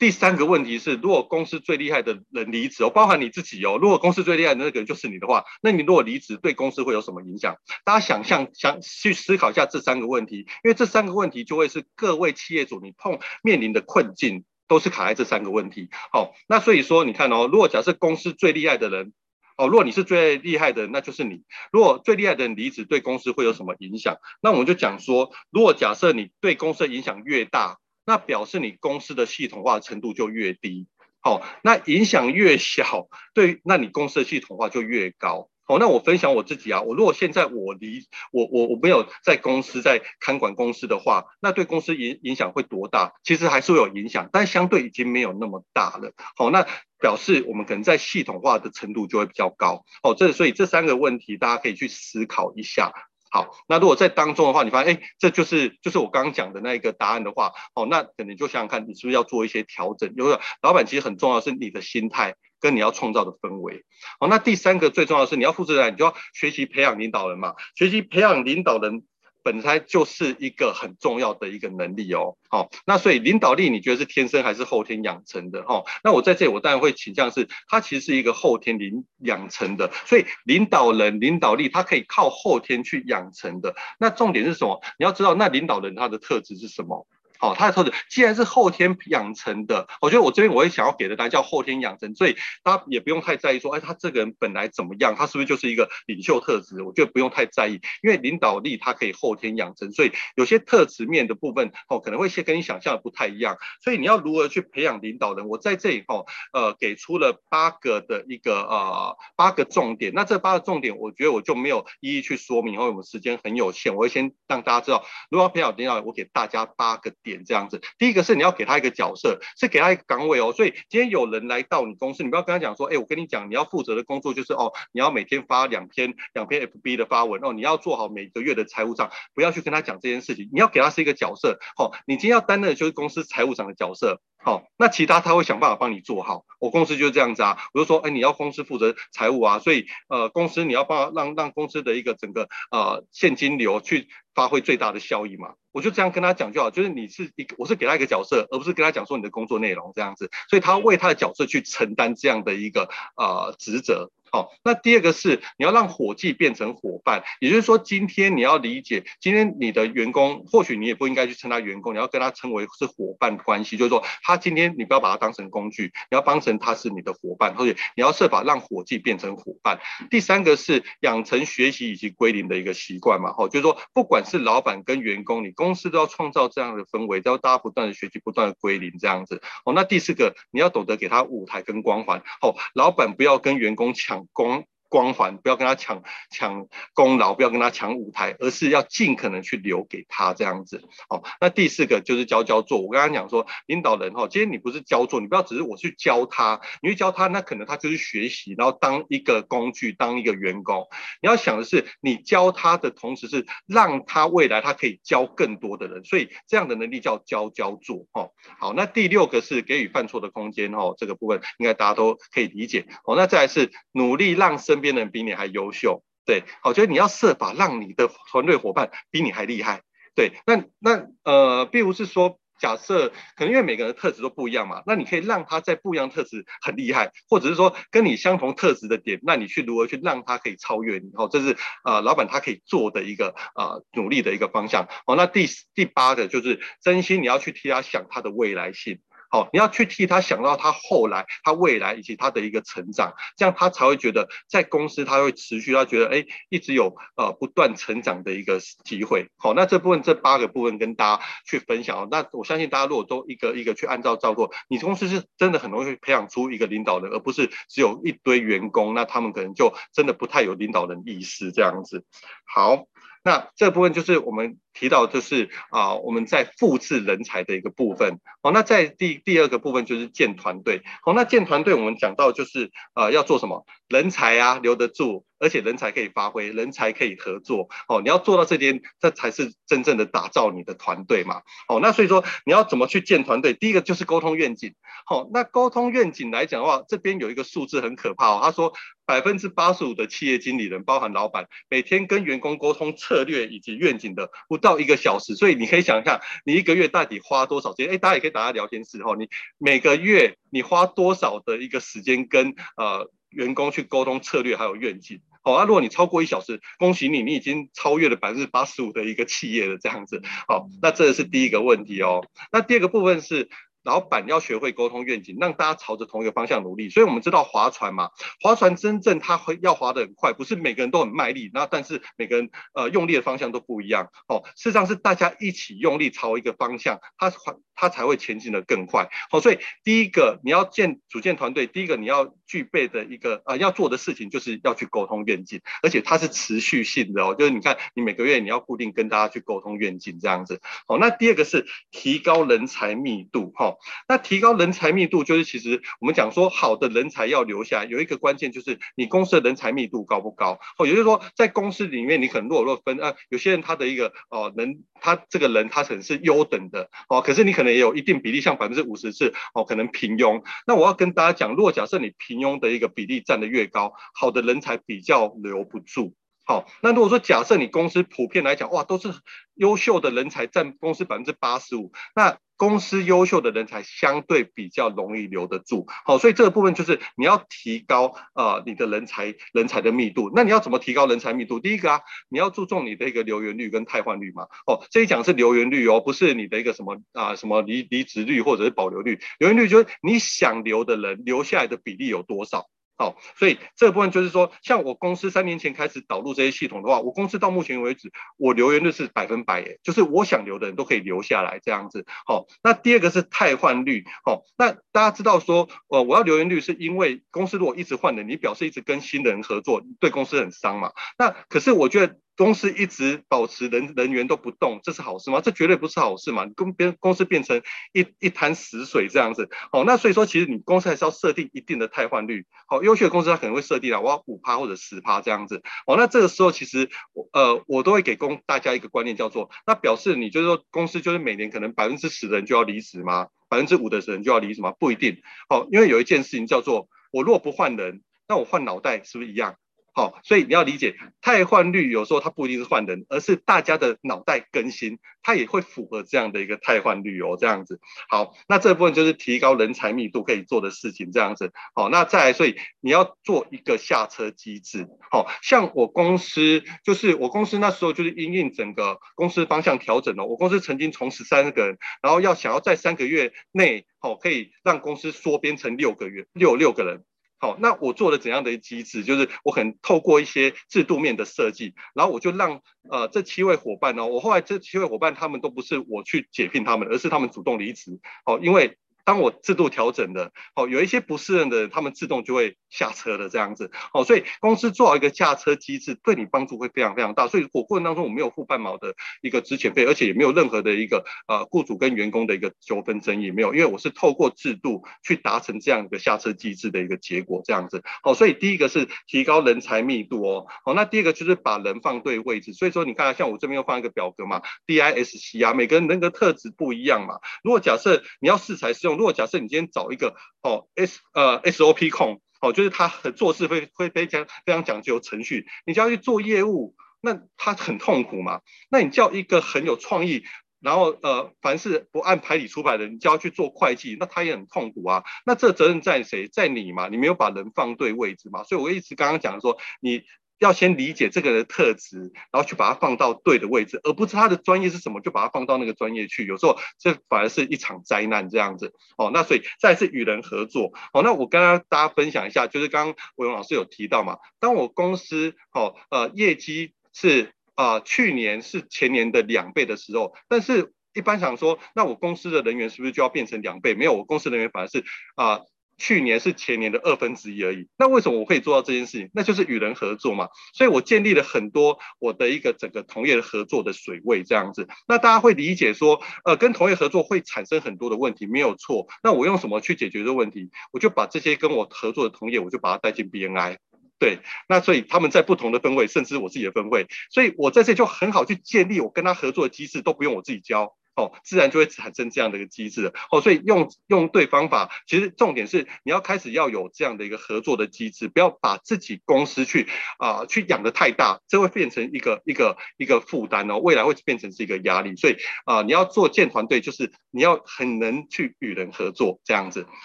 第三个问题是，如果公司最厉害的人离职哦，包含你自己哦，如果公司最厉害的那个人就是你的话，那你如果离职，对公司会有什么影响？大家想象想去思考一下这三个问题，因为这三个问题就会是各位企业主你碰面临的困境，都是卡在这三个问题。好，那所以说你看哦，如果假设公司最厉害的人哦，如果你是最厉害的人，那就是你。如果最厉害的人离职，对公司会有什么影响？那我们就讲说，如果假设你对公司的影响越大。那表示你公司的系统化程度就越低，好，那影响越小，对，那你公司的系统化就越高。好，那我分享我自己啊，我如果现在我离我我我没有在公司在看管公司的话，那对公司影影响会多大？其实还是会有影响，但相对已经没有那么大了。好，那表示我们可能在系统化的程度就会比较高。好，这所以这三个问题大家可以去思考一下。好，那如果在当中的话，你发现，哎，这就是就是我刚刚讲的那一个答案的话，哦，那可能就想想看，你是不是要做一些调整？就是老板其实很重要的是你的心态跟你要创造的氛围。好，那第三个最重要是你要负责任，你就要学习培养领导人嘛，学习培养领导人。本来就是一个很重要的一个能力哦，好，那所以领导力你觉得是天生还是后天养成的？哈，那我在这里我当然会倾向是，它其实是一个后天领养成的，所以领导人领导力它可以靠后天去养成的。那重点是什么？你要知道那领导人他的特质是什么？好，他的特质既然是后天养成的，我觉得我这边我也想要给的答案叫后天养成，所以大家也不用太在意说，哎，他这个人本来怎么样，他是不是就是一个领袖特质？我觉得不用太在意，因为领导力它可以后天养成，所以有些特质面的部分，哦，可能会先跟你想象的不太一样，所以你要如何去培养领导人？我在这里哦，呃，给出了八个的一个呃八个重点，那这八个重点，我觉得我就没有一一去说明，因为我们时间很有限，我会先让大家知道，如果要培养领导人，我给大家八个点。点这样子，第一个是你要给他一个角色，是给他一个岗位哦。所以今天有人来到你公司，你不要跟他讲说，哎，我跟你讲，你要负责的工作就是哦，你要每天发两篇两篇 FB 的发文哦，你要做好每个月的财务账，不要去跟他讲这件事情。你要给他是一个角色，哦，你今天要担任的就是公司财务长的角色。好，那其他他会想办法帮你做好。我公司就是这样子啊，我就说，哎，你要公司负责财务啊，所以呃，公司你要帮让让公司的一个整个呃现金流去发挥最大的效益嘛。我就这样跟他讲就好，就是你是一个，我是给他一个角色，而不是跟他讲说你的工作内容这样子，所以他为他的角色去承担这样的一个呃职责。好，那第二个是你要让伙计变成伙伴，也就是说，今天你要理解，今天你的员工，或许你也不应该去称他员工，你要跟他称为是伙伴关系，就是说，他今天你不要把他当成工具，你要当成他是你的伙伴，或者你要设法让伙计变成伙伴。第三个是养成学习以及归零的一个习惯嘛，好，就是说，不管是老板跟员工，你公司都要创造这样的氛围，要大家不断的学习，不断的归零这样子。哦，那第四个，你要懂得给他舞台跟光环，哦，老板不要跟员工抢。光光环，不要跟他抢抢功劳，不要跟他抢舞台，而是要尽可能去留给他这样子。哦，那第四个就是教教做。我刚刚讲说，领导人哈，今天你不是教做，你不要只是我去教他，你去教他，那可能他就是学习，然后当一个工具，当一个员工。你要想的是，你教他的同时是让他未来他可以教更多的人，所以这样的能力叫教教做。哈，好，那第六个是给予犯错的空间。哈，这个部分应该大家都可以理解。好，那再来是努力让生身边的人比你还优秀，对，好，就是你要设法让你的团队伙伴比你还厉害，对，那那呃，并不是说假设可能因为每个人的特质都不一样嘛，那你可以让他在不一样特质很厉害，或者是说跟你相同特质的点，那你去如何去让他可以超越你，好，这是呃老板他可以做的一个呃努力的一个方向，好，那第第八个就是真心你要去替他想他的未来性。好，你要去替他想到他后来、他未来以及他的一个成长，这样他才会觉得在公司他会持续，他觉得哎，一直有呃不断成长的一个机会。好，那这部分这八个部分跟大家去分享。那我相信大家如果都一个一个去按照照做，你公司是真的很容易培养出一个领导人，而不是只有一堆员工，那他们可能就真的不太有领导人意识这样子。好。那这部分就是我们提到，就是啊，我们在复制人才的一个部分。好，那在第第二个部分就是建团队。好，那建团队我们讲到就是啊，要做什么？人才啊，留得住，而且人才可以发挥，人才可以合作。哦，你要做到这点，这才是真正的打造你的团队嘛。哦，那所以说你要怎么去建团队？第一个就是沟通愿景。好，那沟通愿景来讲的话，这边有一个数字很可怕哦。他说百分之八十五的企业经理人，包含老板，每天跟员工沟通策略以及愿景的不到到一个小时。所以你可以想一下，你一个月到底花多少时间？哎，大家也可以打开聊天室哈。你每个月你花多少的一个时间跟呃？员工去沟通策略还有愿景，好啊，如果你超过一小时，恭喜你，你已经超越了百分之八十五的一个企业了，这样子，好，那这是第一个问题哦。那第二个部分是。老板要学会沟通愿景，让大家朝着同一个方向努力。所以我们知道划船嘛，划船真正它会要划得很快，不是每个人都很卖力，那但是每个人呃用力的方向都不一样。哦，事实上是大家一起用力朝一个方向，它它才会前进的更快。好，所以第一个你要建组建团队，第一个你要具备的一个呃要做的事情就是要去沟通愿景，而且它是持续性的哦，就是你看你每个月你要固定跟大家去沟通愿景这样子。好，那第二个是提高人才密度哈。那提高人才密度，就是其实我们讲说，好的人才要留下，有一个关键就是你公司的人才密度高不高？哦，也就是说，在公司里面，你可能若若分，呃，有些人他的一个哦，能他这个人他可能是优等的哦，可是你可能也有一定比例，像百分之五十是哦，可能平庸。那我要跟大家讲，如果假设你平庸的一个比例占得越高，好的人才比较留不住。好，那如果说假设你公司普遍来讲，哇，都是优秀的人才占公司百分之八十五，那公司优秀的人才相对比较容易留得住，好，所以这个部分就是你要提高呃你的人才人才的密度。那你要怎么提高人才密度？第一个啊，你要注重你的一个留员率跟汰换率嘛。哦，这一讲是留员率哦，不是你的一个什么啊什么离离职率或者是保留率。留员率就是你想留的人留下来的比例有多少。好，所以这部分就是说，像我公司三年前开始导入这些系统的话，我公司到目前为止，我留言率是百分百，就是我想留的人都可以留下来这样子。好，那第二个是汰换率。好，那大家知道说，呃，我要留言率是因为公司如果一直换人，你表示一直跟新的人合作，对公司很伤嘛。那可是我觉得。公司一直保持人人员都不动，这是好事吗？这绝对不是好事嘛！你跟别公司变成一一潭死水这样子，好，那所以说其实你公司还是要设定一定的汰换率。好，优秀的公司它可能会设定啊，我要五趴或者十趴这样子。好，那这个时候其实呃我都会给公大家一个观念叫做，那表示你就是说公司就是每年可能百分之十的人就要离职吗？百分之五的人就要离职吗？不一定。好，因为有一件事情叫做，我如果不换人，那我换脑袋是不是一样？好，所以你要理解，汰换率有时候它不一定是换人，而是大家的脑袋更新，它也会符合这样的一个汰换率哦，这样子。好，那这部分就是提高人才密度可以做的事情，这样子。好，那再来，所以你要做一个下车机制。好，像我公司，就是我公司那时候就是因应整个公司方向调整了，我公司曾经从十三个人，然后要想要在三个月内，好，可以让公司缩编成六个月，六六个人。好，那我做了怎样的机制？就是我很透过一些制度面的设计，然后我就让呃这七位伙伴呢，我后来这七位伙伴他们都不是我去解聘他们，而是他们主动离职。好，因为。当我制度调整的，哦，有一些不适任的人，他们自动就会下车的这样子，哦，所以公司做好一个下车机制，对你帮助会非常非常大。所以我过程当中我没有付半毛的一个资遣费，而且也没有任何的一个呃雇主跟员工的一个纠纷争议没有，因为我是透过制度去达成这样一个下车机制的一个结果这样子。好，所以第一个是提高人才密度哦，好，那第二个就是把人放对位置。所以说你看，像我这边又放一个表格嘛，DISC 啊，每个人人格特质不一样嘛。如果假设你要适才适用。如果假设你今天找一个哦 S 呃 SOP 控哦，就是他很做事会会非常非常讲究程序，你就要去做业务，那他很痛苦嘛。那你叫一个很有创意，然后呃凡事不按牌理出牌的，你就要去做会计，那他也很痛苦啊。那这责任在谁？在你嘛？你没有把人放对位置嘛。所以我一直刚刚讲说，你要先理解这个人的特质，然后去把它放到对的位置，而不是他的专业是什么就把它放到那个专业去。有时候这反而是一场灾难这样子。哦，那所以再是与人合作。哦，那我跟大家分享一下，就是刚刚伟荣老师有提到嘛，当我公司哦呃业绩是啊、呃、去年是前年的两倍的时候，但是一般想说，那我公司的人员是不是就要变成两倍？没有，我公司人员反而是啊。去年是前年的二分之一而已。那为什么我可以做到这件事情？那就是与人合作嘛。所以我建立了很多我的一个整个同业的合作的水位这样子。那大家会理解说，呃，跟同业合作会产生很多的问题，没有错。那我用什么去解决这个问题？我就把这些跟我合作的同业，我就把它带进 BNI。对，那所以他们在不同的分位，甚至我自己的分位，所以我在这就很好去建立我跟他合作的机制，都不用我自己教。哦，自然就会产生这样的一个机制哦，所以用用对方法，其实重点是你要开始要有这样的一个合作的机制，不要把自己公司去啊、去养得太大，这会变成一个一个一个负担哦，未来会变成是一个压力。所以啊、你要做建团队，就是你要很能去与人合作这样子。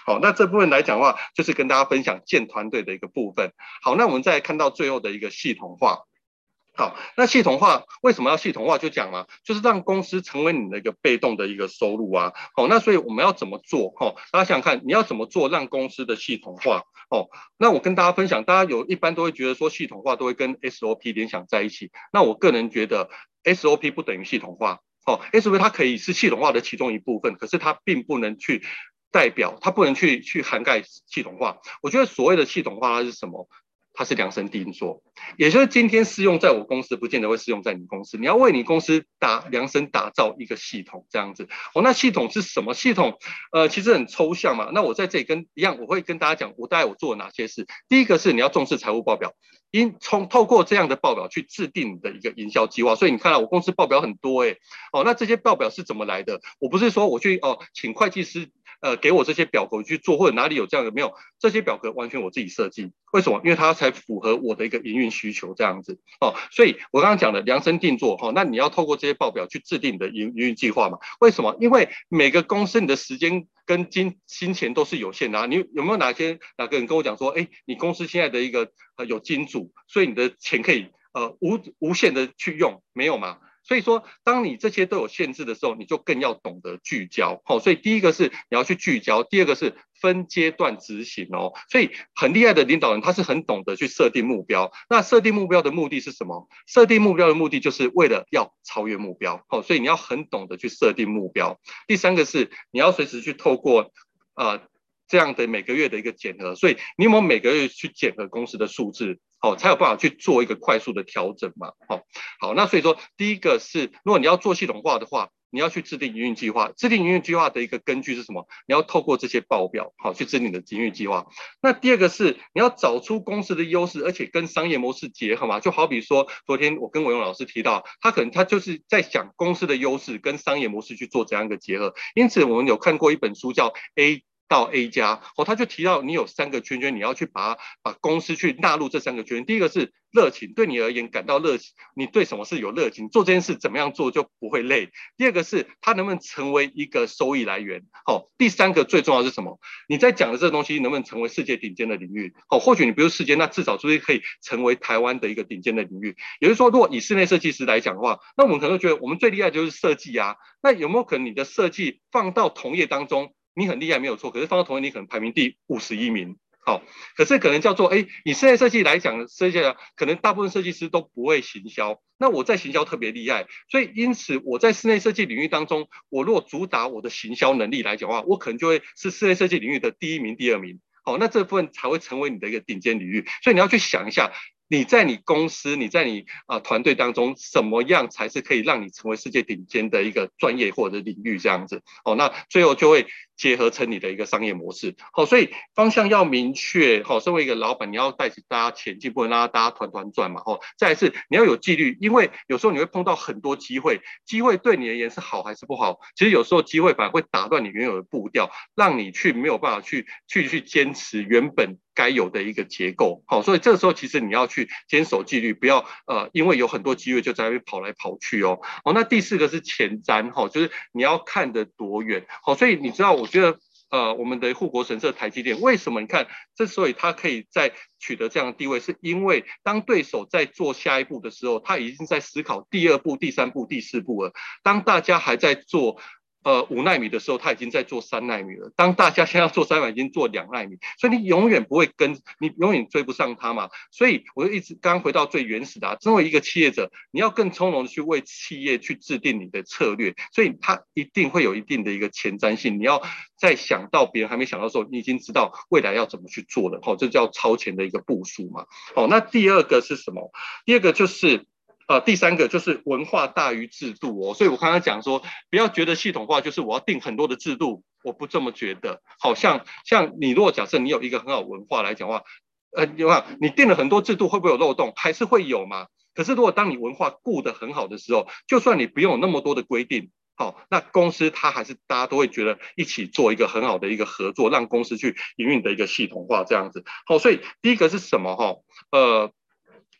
好，那这部分来讲的话，就是跟大家分享建团队的一个部分。好，那我们再看到最后的一个系统化。好，那系统化为什么要系统化？就讲嘛，就是让公司成为你的一个被动的一个收入啊。好，那所以我们要怎么做？哈，大家想想看，你要怎么做让公司的系统化？哦，那我跟大家分享，大家有一般都会觉得说系统化都会跟 SOP 联想在一起。那我个人觉得 SOP 不等于系统化。哦，SOP 它可以是系统化的其中一部分，可是它并不能去代表，它不能去去涵盖系统化。我觉得所谓的系统化它是什么？它是量身定做，也就是今天适用在我公司，不见得会适用在你公司。你要为你公司打量身打造一个系统，这样子。哦，那系统是什么系统？呃，其实很抽象嘛。那我在这里跟一样，我会跟大家讲，我大概我做了哪些事。第一个是你要重视财务报表，因从透过这样的报表去制定你的一个营销计划。所以你看到我公司报表很多诶、哦，那这些报表是怎么来的？我不是说我去哦，请会计师。呃，给我这些表格去做，或者哪里有这样的没有？这些表格完全我自己设计，为什么？因为它才符合我的一个营运需求这样子哦。所以我刚刚讲的量身定做哈、哦，那你要透过这些报表去制定你的营营运计划嘛？为什么？因为每个公司你的时间跟金金钱都是有限的啊。你有没有哪些哪个人跟我讲说，哎，你公司现在的一个呃有金主，所以你的钱可以呃无无限的去用，没有吗？所以说，当你这些都有限制的时候，你就更要懂得聚焦。好，所以第一个是你要去聚焦，第二个是分阶段执行哦。所以很厉害的领导人，他是很懂得去设定目标。那设定目标的目的是什么？设定目标的目的就是为了要超越目标。好，所以你要很懂得去设定目标。第三个是你要随时去透过呃这样的每个月的一个检核。所以你有没有每个月去检核公司的数字？好，才有办法去做一个快速的调整嘛。好，好，那所以说，第一个是，如果你要做系统化的话，你要去制定营运计划。制定营运计划的一个根据是什么？你要透过这些报表，好，去制定你的营运计划。那第二个是，你要找出公司的优势，而且跟商业模式结合嘛。就好比说，昨天我跟伟荣老师提到，他可能他就是在想公司的优势跟商业模式去做怎样一个结合。因此，我们有看过一本书叫 A。到 A 加哦，他就提到你有三个圈圈，你要去把把公司去纳入这三个圈。第一个是热情，对你而言感到热情，你对什么事有热情，做这件事怎么样做就不会累。第二个是它能不能成为一个收益来源，好。第三个最重要是什么？你在讲的这个东西能不能成为世界顶尖的领域？好，或许你不是世界，那至少就是可以成为台湾的一个顶尖的领域。也就是说，如果以室内设计师来讲的话，那我们可能觉得我们最厉害就是设计啊。那有没有可能你的设计放到同业当中？你很厉害没有错，可是放到同业你可能排名第五十一名，好，可是可能叫做哎，你室内设计来讲，设计可能大部分设计师都不会行销，那我在行销特别厉害，所以因此我在室内设计领域当中，我如果主打我的行销能力来讲的话，我可能就会是室内设计领域的第一名、第二名，好，那这部分才会成为你的一个顶尖领域，所以你要去想一下。你在你公司，你在你啊团队当中，什么样才是可以让你成为世界顶尖的一个专业或者领域这样子？哦，那最后就会结合成你的一个商业模式。好，所以方向要明确。好，身为一个老板，你要带起大家前进，不能让大家团团转嘛。哦，再来是你要有纪律，因为有时候你会碰到很多机会，机会对你而言是好还是不好？其实有时候机会反而会打断你原有的步调，让你去没有办法去去去坚持原本。该有的一个结构，好，所以这个时候其实你要去坚守纪律，不要呃，因为有很多机会就在那边跑来跑去哦。哦，那第四个是前瞻，哈，就是你要看得多远，好，所以你知道，我觉得呃，我们的护国神社台积电，为什么？你看，之所以它可以在取得这样的地位，是因为当对手在做下一步的时候，他已经在思考第二步、第三步、第四步了。当大家还在做。呃，五奈米的时候，他已经在做三奈米了。当大家现在做三纳米，已经做两奈米，所以你永远不会跟，你永远追不上他嘛。所以我就一直刚回到最原始的啊，作为一个企业者，你要更从容的去为企业去制定你的策略，所以它一定会有一定的一个前瞻性。你要在想到别人还没想到的时候，你已经知道未来要怎么去做了。好，这叫超前的一个部署嘛。好，那第二个是什么？第二个就是。呃，第三个就是文化大于制度哦，所以我刚刚讲说，不要觉得系统化就是我要定很多的制度，我不这么觉得。好像像你如果假设你有一个很好文化来讲话，呃，你看你定了很多制度会不会有漏洞？还是会有嘛？可是如果当你文化顾得很好的时候，就算你不用那么多的规定，好，那公司它还是大家都会觉得一起做一个很好的一个合作，让公司去营运的一个系统化这样子。好，所以第一个是什么哈？呃。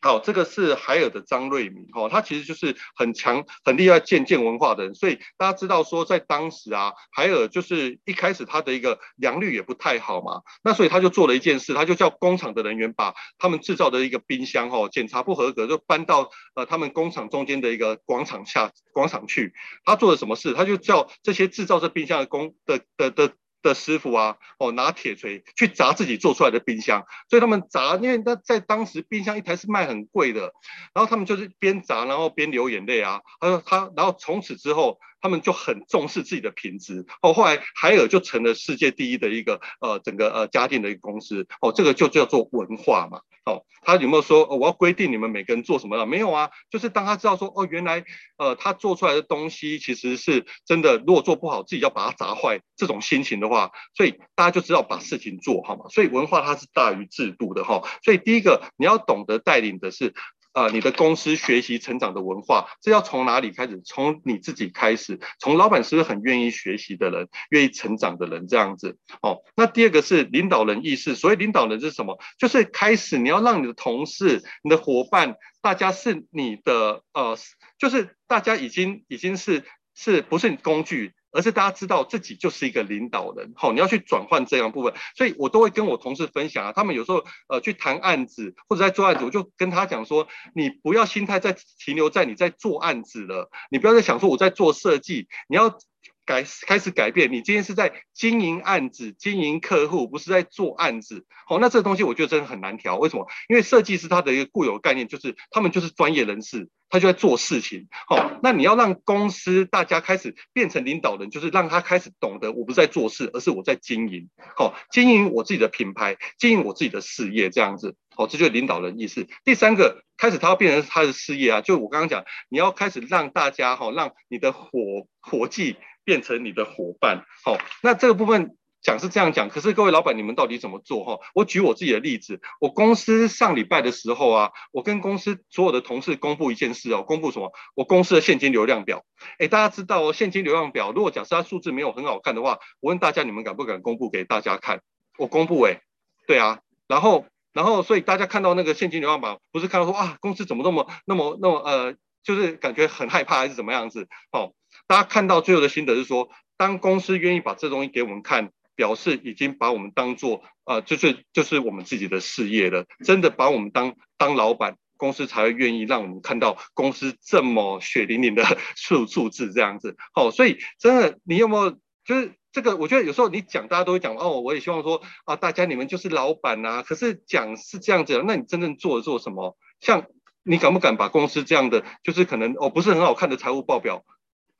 好，这个是海尔的张瑞敏，哈，他其实就是很强、很厉害建建文化的人，所以大家知道说，在当时啊，海尔就是一开始他的一个良率也不太好嘛，那所以他就做了一件事，他就叫工厂的人员把他们制造的一个冰箱，哈，检查不合格就搬到呃他们工厂中间的一个广场下广场去。他做了什么事？他就叫这些制造这冰箱的工的的的。的师傅啊，哦，拿铁锤去砸自己做出来的冰箱，所以他们砸，因为那在当时冰箱一台是卖很贵的，然后他们就是边砸然后边流眼泪啊，他说他，然后从此之后。他们就很重视自己的品质。哦，后来海尔就成了世界第一的一个呃整个呃家电的一个公司。哦，这个就叫做文化嘛。哦，他有没有说、哦、我要规定你们每个人做什么了？没有啊，就是当他知道说哦，原来呃他做出来的东西其实是真的，如果做不好自己要把它砸坏这种心情的话，所以大家就知道把事情做好嘛，所以文化它是大于制度的哈、所以第一个你要懂得带领的是。啊、你的公司学习成长的文化，这要从哪里开始？从你自己开始，从老板是不是很愿意学习的人，愿意成长的人这样子。哦，那第二个是领导人意识。所谓领导人是什么？就是开始你要让你的同事、你的伙伴，大家是你的呃，就是大家已经已经是是不是你工具？而是大家知道自己就是一个领导人，好，你要去转换这样部分，所以我都会跟我同事分享啊，他们有时候呃去谈案子或者在做案子，我就跟他讲说，你不要心态再停留在你在做案子了，你不要再想说我在做设计，你要。改开始改变，你今天是在经营案子、经营客户，不是在做案子。好，那这个东西我觉得真的很难调。为什么？因为设计师他的一个固有概念就是，他们就是专业人士，他就在做事情。好，那你要让公司大家开始变成领导人，就是让他开始懂得，我不是在做事，而是我在经营。好，经营我自己的品牌，经营我自己的事业，这样子。好，这就是领导人意识。第三个，开始他要变成他的事业啊，就我刚刚讲，你要开始让大家哈，让你的伙伙计。变成你的伙伴，好，那这个部分讲是这样讲，可是各位老板，你们到底怎么做哈？我举我自己的例子，我公司上礼拜的时候啊，我跟公司所有的同事公布一件事哦，公布什么？我公司的现金流量表。哎，大家知道哦，现金流量表，如果假设它数字没有很好看的话，我问大家，你们敢不敢公布给大家看？我公布哎，对啊，然后然后所以大家看到那个现金流量表，不是看到说啊，公司怎么那么那么那么呃，就是感觉很害怕还是怎么样子？哦。大家看到最后的心得是说，当公司愿意把这东西给我们看，表示已经把我们当做呃，就是就是我们自己的事业了，真的把我们当当老板，公司才会愿意让我们看到公司这么血淋淋的 数数字这样子。好，所以真的，你有没有就是这个？我觉得有时候你讲，大家都会讲哦，我也希望说啊，大家你们就是老板呐。可是讲是这样子，那你真正做做什么？像你敢不敢把公司这样的，就是可能哦不是很好看的财务报表？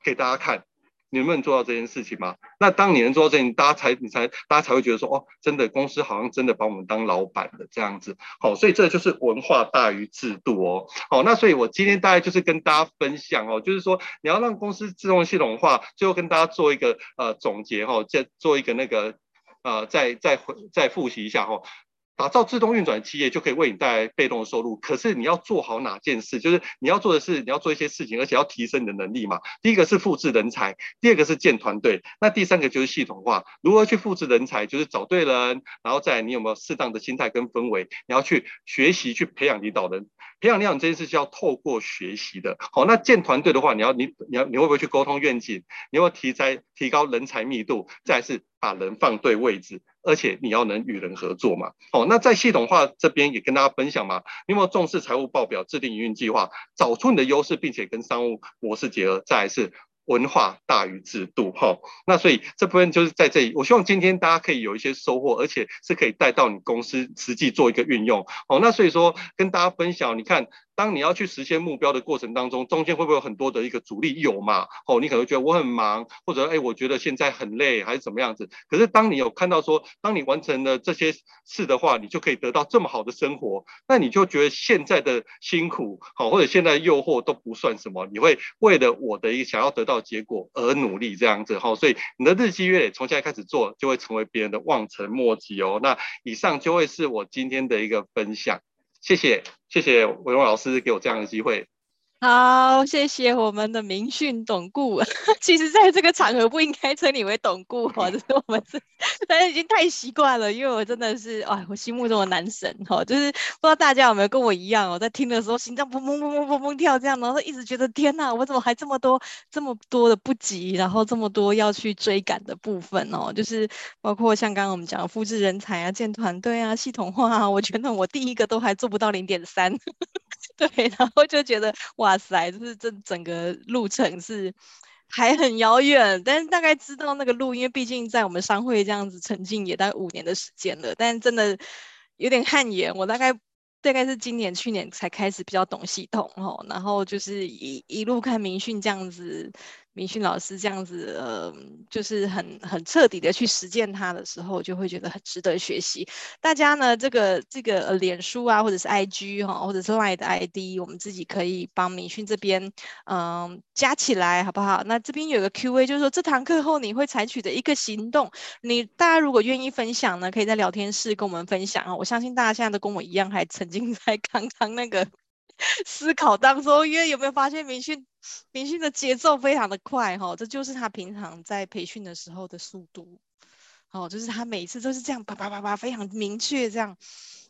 给大家看，你能不能做到这件事情吗？那当你能做到这件，大家才你才大家才会觉得说，哦，真的公司好像真的把我们当老板的这样子。好，所以这就是文化大于制度哦。好，那所以我今天大概就是跟大家分享哦，就是说你要让公司自动系统化，最后跟大家做一个呃总结哈，再做一个那个呃再再回再复习一下哈。打造自动运转企业就可以为你带来被动的收入，可是你要做好哪件事？就是你要做的是你要做一些事情，而且要提升你的能力嘛。第一个是复制人才，第二个是建团队，那第三个就是系统化。如何去复制人才？就是找对人，然后再你有没有适当的心态跟氛围？你要去学习去培养领导人，培养领导这件事是要透过学习的。好，那建团队的话，你要你你要你会不会去沟通愿景？你要提在提高人才密度，再是把人放对位置。而且你要能与人合作嘛，哦，那在系统化这边也跟大家分享嘛，你有没有重视财务报表、制定营运计划，找出你的优势，并且跟商务模式结合，再来是文化大于制度，哈，那所以这部分就是在这里，我希望今天大家可以有一些收获，而且是可以带到你公司实际做一个运用，哦，那所以说跟大家分享，你看。当你要去实现目标的过程当中，中间会不会有很多的一个阻力？有嘛？哦，你可能会觉得我很忙，或者哎，我觉得现在很累，还是怎么样子？可是当你有看到说，当你完成了这些事的话，你就可以得到这么好的生活，那你就觉得现在的辛苦，好，或者现在的诱惑都不算什么。你会为了我的一个想要得到结果而努力，这样子哈。所以你的日积月累，从现在开始做，就会成为别人的望尘莫及哦。那以上就会是我今天的一个分享。谢谢，谢谢伟荣老师给我这样的机会。好，谢谢我们的明训董顾。其实，在这个场合不应该称你为董顾哈，就是我们是，但是已经太习惯了，因为我真的是，哎，我心目中的男神哈，就是不知道大家有没有跟我一样哦，在听的时候心脏砰砰砰砰砰砰跳这样，然后一直觉得天哪，我怎么还这么多这么多的不及，然后这么多要去追赶的部分哦，就是包括像刚刚我们讲的复制人才啊、建团队啊、系统化啊，我觉得我第一个都还做不到零点三，对，然后就觉得哇。塞，就是这整个路程是还很遥远，但是大概知道那个路，因为毕竟在我们商会这样子沉浸也大概五年的时间了，但真的有点汗颜。我大概大概是今年去年才开始比较懂系统哦，然后就是一一路看明训这样子。明训老师这样子，呃，就是很很彻底的去实践它的时候，就会觉得很值得学习。大家呢，这个这个呃，脸书啊，或者是 IG 哈，或者是 LINE 的 ID，我们自己可以帮明训这边，嗯、加起来，好不好？那这边有个 QA，就是说这堂课后你会采取的一个行动。你大家如果愿意分享呢，可以在聊天室跟我们分享啊。我相信大家现在都跟我一样，还沉浸在 刚刚那个 思考当中，因为有没有发现明训？明训的节奏非常的快哈，这就是他平常在培训的时候的速度，哦，就是他每次都是这样啪啪啪啪，非常明确这样。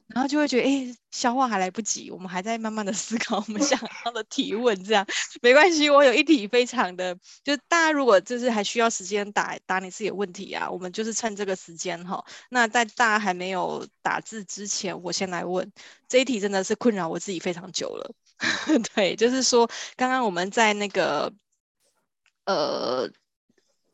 然后就会觉得，哎、消化还来不及，我们还在慢慢的思考我们想要的提问，这样没关系。我有一题非常的，就大家如果就是还需要时间打打你自己的问题啊，我们就是趁这个时间哈。那在大家还没有打字之前，我先来问这一题，真的是困扰我自己非常久了。对，就是说刚刚我们在那个，呃。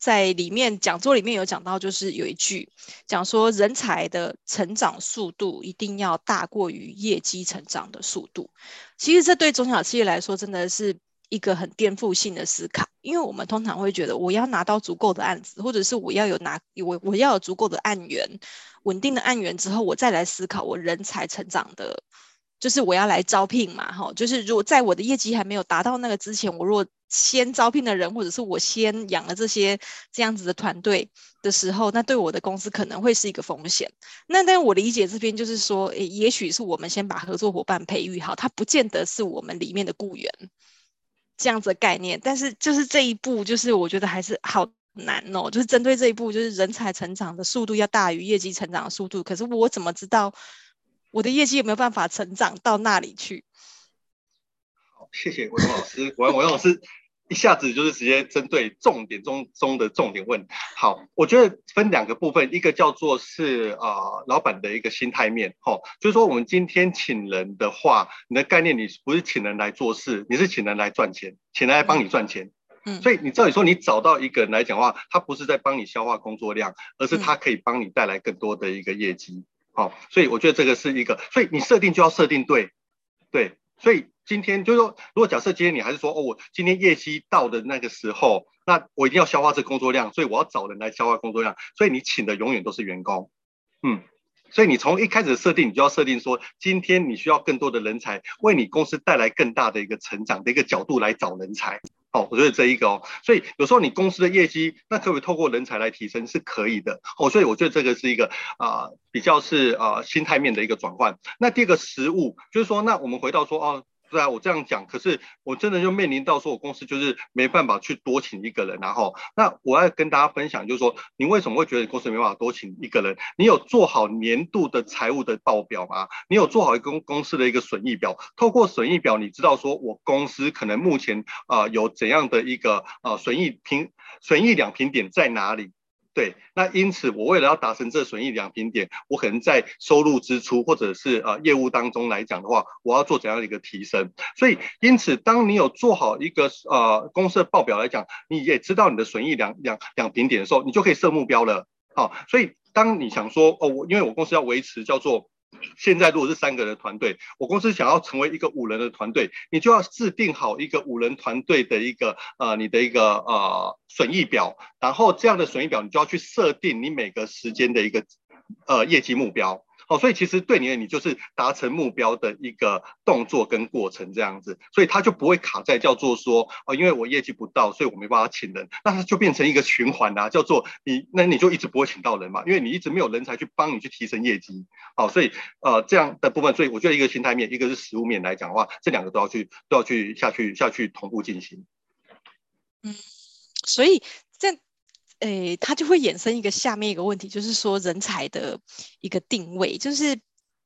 在里面讲座里面有讲到，就是有一句讲说，人才的成长速度一定要大过于业绩成长的速度。其实这对中小企业来说真的是一个很颠覆性的思考，因为我们通常会觉得，我要拿到足够的案子，或者是我要有拿我我要有足够的案源，稳定的案源之后，我再来思考我人才成长的。就是我要来招聘嘛，哈，就是如果在我的业绩还没有达到那个之前，我如果先招聘的人，或者是我先养了这些这样子的团队的时候，那对我的公司可能会是一个风险。那但我理解这边就是说，诶，也许是我们先把合作伙伴培育好，他不见得是我们里面的雇员这样子的概念。但是就是这一步，就是我觉得还是好难哦。就是针对这一步，就是人才成长的速度要大于业绩成长的速度。可是我怎么知道？我的业绩有没有办法成长到那里去？好，谢谢伟荣老师。我伟荣老师一下子就是直接针对重点中中的重点问。好，我觉得分两个部分，一个叫做是啊、呃，老板的一个心态面。哈、哦，就是说我们今天请人的话，你的概念你不是请人来做事，你是请人来赚钱，请人来帮你赚钱。嗯，所以你照理说，你找到一个人来讲的话，他不是在帮你消化工作量，而是他可以帮你带来更多的一个业绩。好，所以我觉得这个是一个，所以你设定就要设定对，对，所以今天就是说，如果假设今天你还是说，哦，我今天业绩到的那个时候，那我一定要消化这工作量，所以我要找人来消化工作量，所以你请的永远都是员工，嗯，所以你从一开始设定，你就要设定说，今天你需要更多的人才，为你公司带来更大的一个成长的一个角度来找人才。哦，我觉得这一个哦，所以有时候你公司的业绩，那可不可以透过人才来提升？是可以的。哦，所以我觉得这个是一个啊、比较是啊、心态面的一个转换。那第二个实物，就是说，那我们回到说哦。对啊，我这样讲，可是我真的就面临到说，我公司就是没办法去多请一个人，然后，那我要跟大家分享，就是说，你为什么会觉得你公司没办法多请一个人？你有做好年度的财务的报表吗？你有做好一个公司的一个损益表？透过损益表，你知道说我公司可能目前啊、有怎样的一个呃损益平损益两平点在哪里？对，那因此我为了要达成这损益两平点，我可能在收入支出或者是呃业务当中来讲的话，我要做怎样的一个提升？所以因此，当你有做好一个呃公司的报表来讲，你也知道你的损益两两两平点的时候，你就可以设目标了。好、所以当你想说哦，我因为我公司要维持叫做。现在如果是三个人的团队，我公司想要成为一个五人的团队，你就要制定好一个五人团队的一个呃你的一个呃损益表，然后这样的损益表你就要去设定你每个时间的一个呃业绩目标。哦，所以其实对你而言，你就是达成目标的一个动作跟过程这样子，所以他就不会卡在叫做说，哦，因为我业绩不到，所以我没办法请人，那他就变成一个循环啦，叫做你，那你就一直不会请到人嘛，因为你一直没有人才去帮你去提升业绩。好，所以呃这样的部分，所以我觉得一个心态面，一个是实务面来讲的话，这两个都要去都要去下去下去同步进行。嗯，所以。诶，它就会衍生一个下面一个问题，就是说人才的一个定位，就是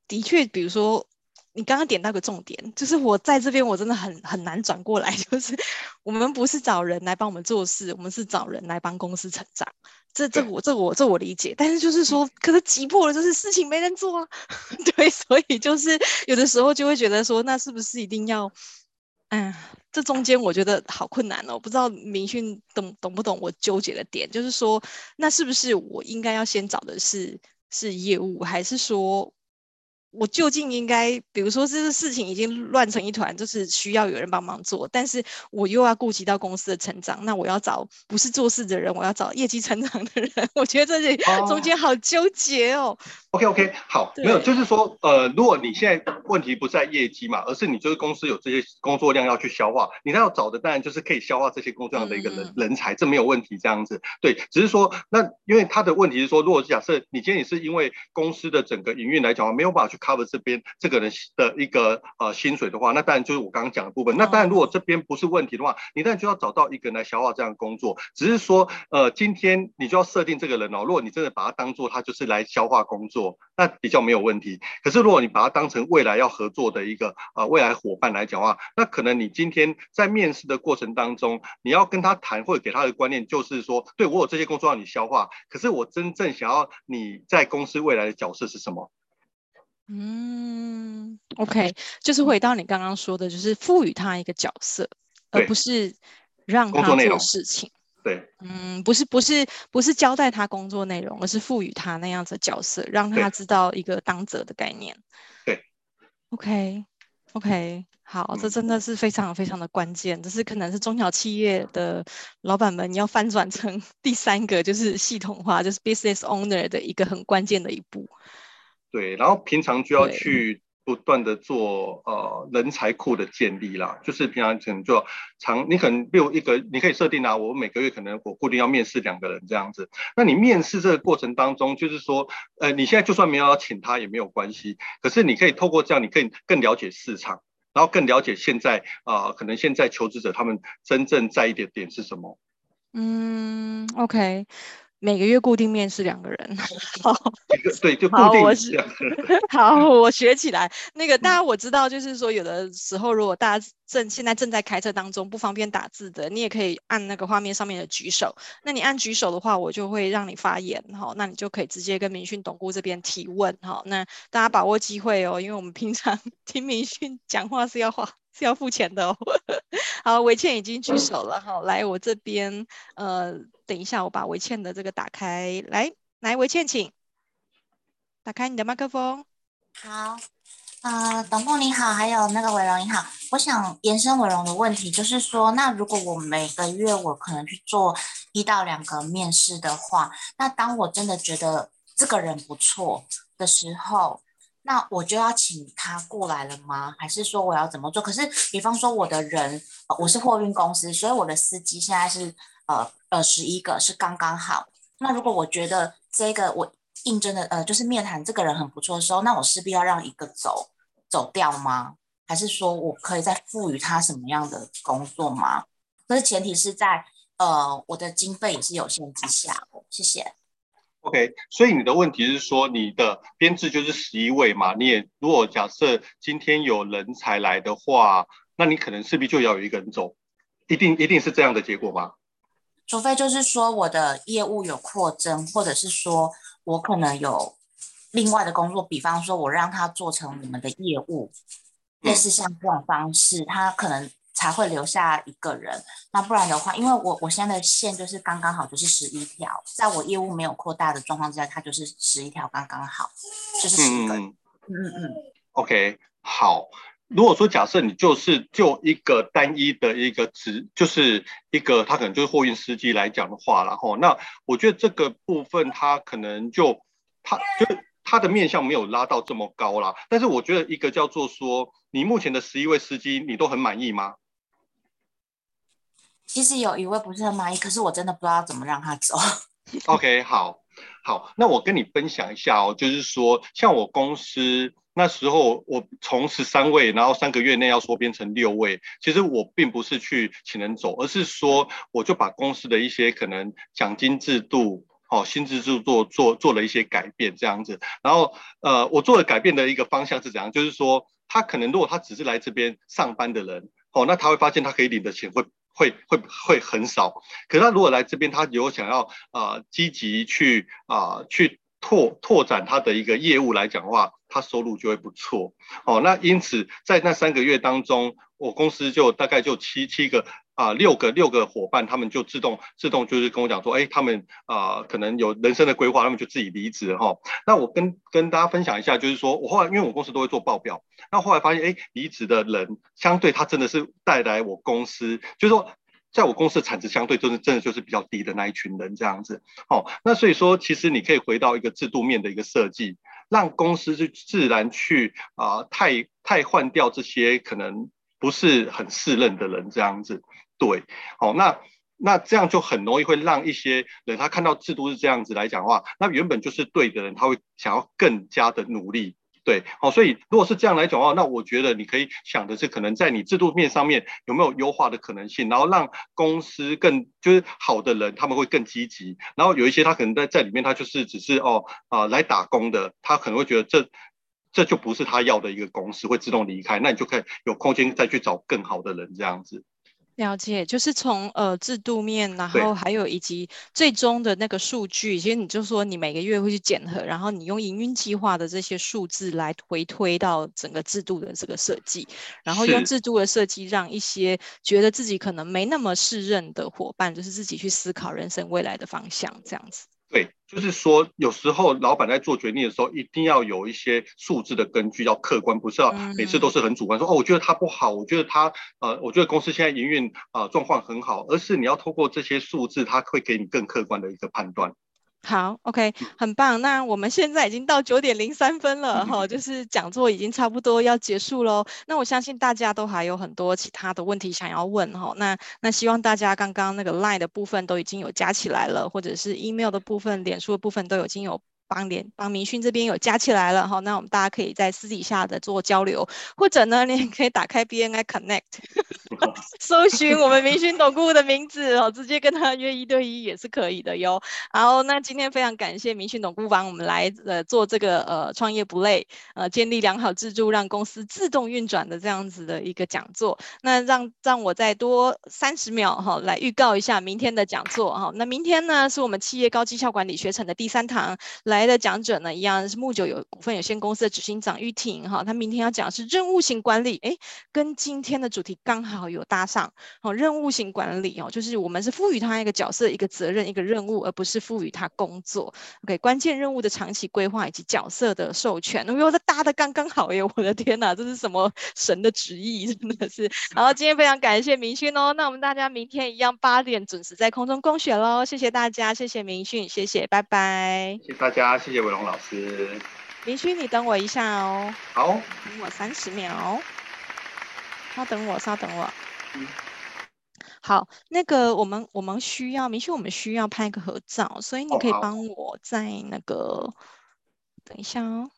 的确，比如说你刚刚点到个重点，就是我在这边我真的很很难转过来，就是我们不是找人来帮我们做事，我们是找人来帮公司成长。这这我这我这我理解，但是就是说，可是急迫了就是事情没人做啊，对，所以就是有的时候就会觉得说，那是不是一定要？嗯，这中间我觉得好困难哦，不知道明训懂懂不懂我纠结的点，就是说，那是不是我应该要先找的是是业务，还是说？我究竟应该，比如说这个事情已经乱成一团，就是需要有人帮忙做，但是我又要顾及到公司的成长，那我要找不是做事的人，我要找业绩成长的人。我觉得这里中间好纠结哦。OK OK，好，没有，就是说，呃，如果你现在问题不在业绩嘛，而是你就是公司有这些工作量要去消化，你要找的当然就是可以消化这些工作量的一个人、嗯、人才，这没有问题，这样子。对，只是说，那因为他的问题是说，如果假设你今天也是因为公司的整个营运来讲，没有办法去。Cover 这边这个人的一个呃薪水的话，那当然就是我刚刚讲的部分。那当然，如果这边不是问题的话，你当然就要找到一个人来消化这样的工作。只是说，呃，今天你就要设定这个人哦。如果你真的把他当做他就是来消化工作，那比较没有问题。可是如果你把他当成未来要合作的一个呃未来伙伴来讲的话，那可能你今天在面试的过程当中，你要跟他谈或者给他的观念就是说，对，我有这些工作让你消化，可是我真正想要你在公司未来的角色是什么？嗯，OK，就是回到你刚刚说的，就是赋予他一个角色，而不是让他做事情。对，嗯，不是不是不是交代他工作内容，而是赋予他那样子的角色，让他知道一个当责的概念。对，OK OK，好，这真的是非常非常的关键，这是可能是中小企业的老板们要翻转成 第三个就是系统化，就是 business owner 的一个很关键的一步。对，然后平常就要去不断的做呃人才库的建立啦，就是平常可能就常你可能比如一个你可以设定啊，我每个月可能我固定要面试两个人这样子。那你面试这个过程当中，就是说呃你现在就算没有要请他也没有关系，可是你可以透过这样，你可以更了解市场，然后更了解现在啊、呃、可能现在求职者他们真正在意的点是什么。嗯，OK。每个月固定面试两个人，好，对，就固定两个人。好，我学起来。那个，大家我知道，就是说，有的时候如果大家正现在正在开车当中，不方便打字的，你也可以按那个画面上面的举手。那你按举手的话，我就会让你发言，哈，那你就可以直接跟明训董顾这边提问，哈，那大家把握机会哦，因为我们平常 听明训讲话是要花。是要付钱的哦。好，维倩已经举手了。好，来我这边，呃，等一下，我把维倩的这个打开。来，来，维倩，请打开你的麦克风。好，呃，董顾你好，还有那个伟荣你好。我想延伸伟荣的问题，就是说，那如果我每个月我可能去做一到两个面试的话，那当我真的觉得这个人不错的时候，那我就要请他过来了吗？还是说我要怎么做？可是，比方说我的人，我是货运公司，所以我的司机现在是呃呃十一个，是刚刚好。那如果我觉得这个我应征的呃就是面谈这个人很不错的时候，那我势必要让一个走走掉吗？还是说我可以再赋予他什么样的工作吗？可是前提是在呃我的经费也是有限之下。谢谢。OK，所以你的问题是说你的编制就是十一位嘛？你也如果假设今天有人才来的话，那你可能势必就要有一个人走，一定一定是这样的结果吗？除非就是说我的业务有扩增，或者是说我可能有另外的工作，比方说我让他做成你们的业务，类似像这种方式，他可能。才会留下一个人，那不然的话，因为我我现在的线就是刚刚好，就是十一条，在我业务没有扩大的状况之下，它就是十一条刚刚好，就是十个。嗯嗯嗯。OK，好。如果说假设你就是就一个单一的一个职，就是一个他可能就是货运司机来讲的话，然后那我觉得这个部分他可能就他就他的面向没有拉到这么高啦。但是我觉得一个叫做说，你目前的十一位司机，你都很满意吗？其实有一位不是很满意，可是我真的不知道怎么让他走。OK，好，好，那我跟你分享一下哦，就是说，像我公司那时候，我从十三位，然后三个月内要缩编成六位，其实我并不是去请人走，而是说，我就把公司的一些可能奖金制度、哦薪资制度做做做了一些改变，这样子。然后，呃，我做的改变的一个方向是怎样？就是说，他可能如果他只是来这边上班的人，哦，那他会发现他可以领的钱会。会会会很少，可是他如果来这边，他有想要啊、积极去啊、去拓拓展他的一个业务来讲的话，他收入就会不错。哦，那因此在那三个月当中，我公司就大概就七七个。啊，六个六个伙伴，他们就自动自动就是跟我讲说，哎，他们啊可能有人生的规划，他们就自己离职哈。那我跟跟大家分享一下，就是说我后来因为我公司都会做报表，那后来发现，哎，离职的人相对他真的是带来我公司，就是说在我公司的产值相对真的真的就是比较低的那一群人这样子。哦，那所以说其实你可以回到一个制度面的一个设计，让公司就自然去啊太太换掉这些可能不是很适任的人这样子。对，好，那那这样就很容易会让一些人他看到制度是这样子来讲的话，那原本就是对的人，他会想要更加的努力，对，好，所以如果是这样来讲的话，那我觉得你可以想的是，可能在你制度面上面有没有优化的可能性，然后让公司更就是好的人他们会更积极，然后有一些他可能在在里面他就是只是哦啊、呃、来打工的，他可能会觉得这这就不是他要的一个公司，会自动离开，那你就可以有空间再去找更好的人这样子。了解，就是从呃制度面，然后还有以及最终的那个数据，其实你就说你每个月会去检核，然后你用营运计划的这些数字来回推到整个制度的这个设计，然后用制度的设计让一些觉得自己可能没那么适任的伙伴，就是自己去思考人生未来的方向，这样子。对，就是说，有时候老板在做决定的时候，一定要有一些数字的根据，要客观，不是要每次都是很主观，说哦，我觉得他不好，我觉得他呃，我觉得公司现在营运啊状况很好，而是你要透过这些数字，他会给你更客观的一个判断。好，OK，很棒。那我们现在已经到九点零三分了，哈，就是讲座已经差不多要结束喽。那我相信大家都还有很多其他的问题想要问，哈。那那希望大家刚刚那个 Line 的部分都已经有加起来了，或者是 Email 的部分、脸书的部分都已经有。帮联帮明勋这边有加起来了哈，那我们大家可以在私底下的做交流，或者呢，你也可以打开 BNI Connect，搜寻我们明勋董顾的名字哦，直接跟他约一对一也是可以的哟。然后那今天非常感谢明勋董顾帮我们来呃做这个呃创业不累呃建立良好制度让公司自动运转的这样子的一个讲座。那让让我再多三十秒哈来预告一下明天的讲座哈。那明天呢是我们企业高绩效管理学程的第三堂来。来的讲者呢，一样是木九有股份有限公司的执行长玉婷哈，他明天要讲的是任务型管理，哎，跟今天的主题刚好有搭上。好，任务型管理哦，就是我们是赋予他一个角色、一个责任、一个任务，而不是赋予他工作。OK，关键任务的长期规划以及角色的授权，我觉得搭的刚刚好耶！我的天哪，这是什么神的旨意？真的是。然后今天非常感谢明勋哦，那我们大家明天一样八点准时在空中共学喽，谢谢大家，谢谢明勋，谢谢，拜拜，谢谢大家。谢谢伟龙老师。明勋，你等我一下哦。好，等我三十秒。稍等我，稍等我。嗯。好，那个我们我们需要明勋，我们需要拍个合照，所以你可以帮我在那个，哦、等一下哦。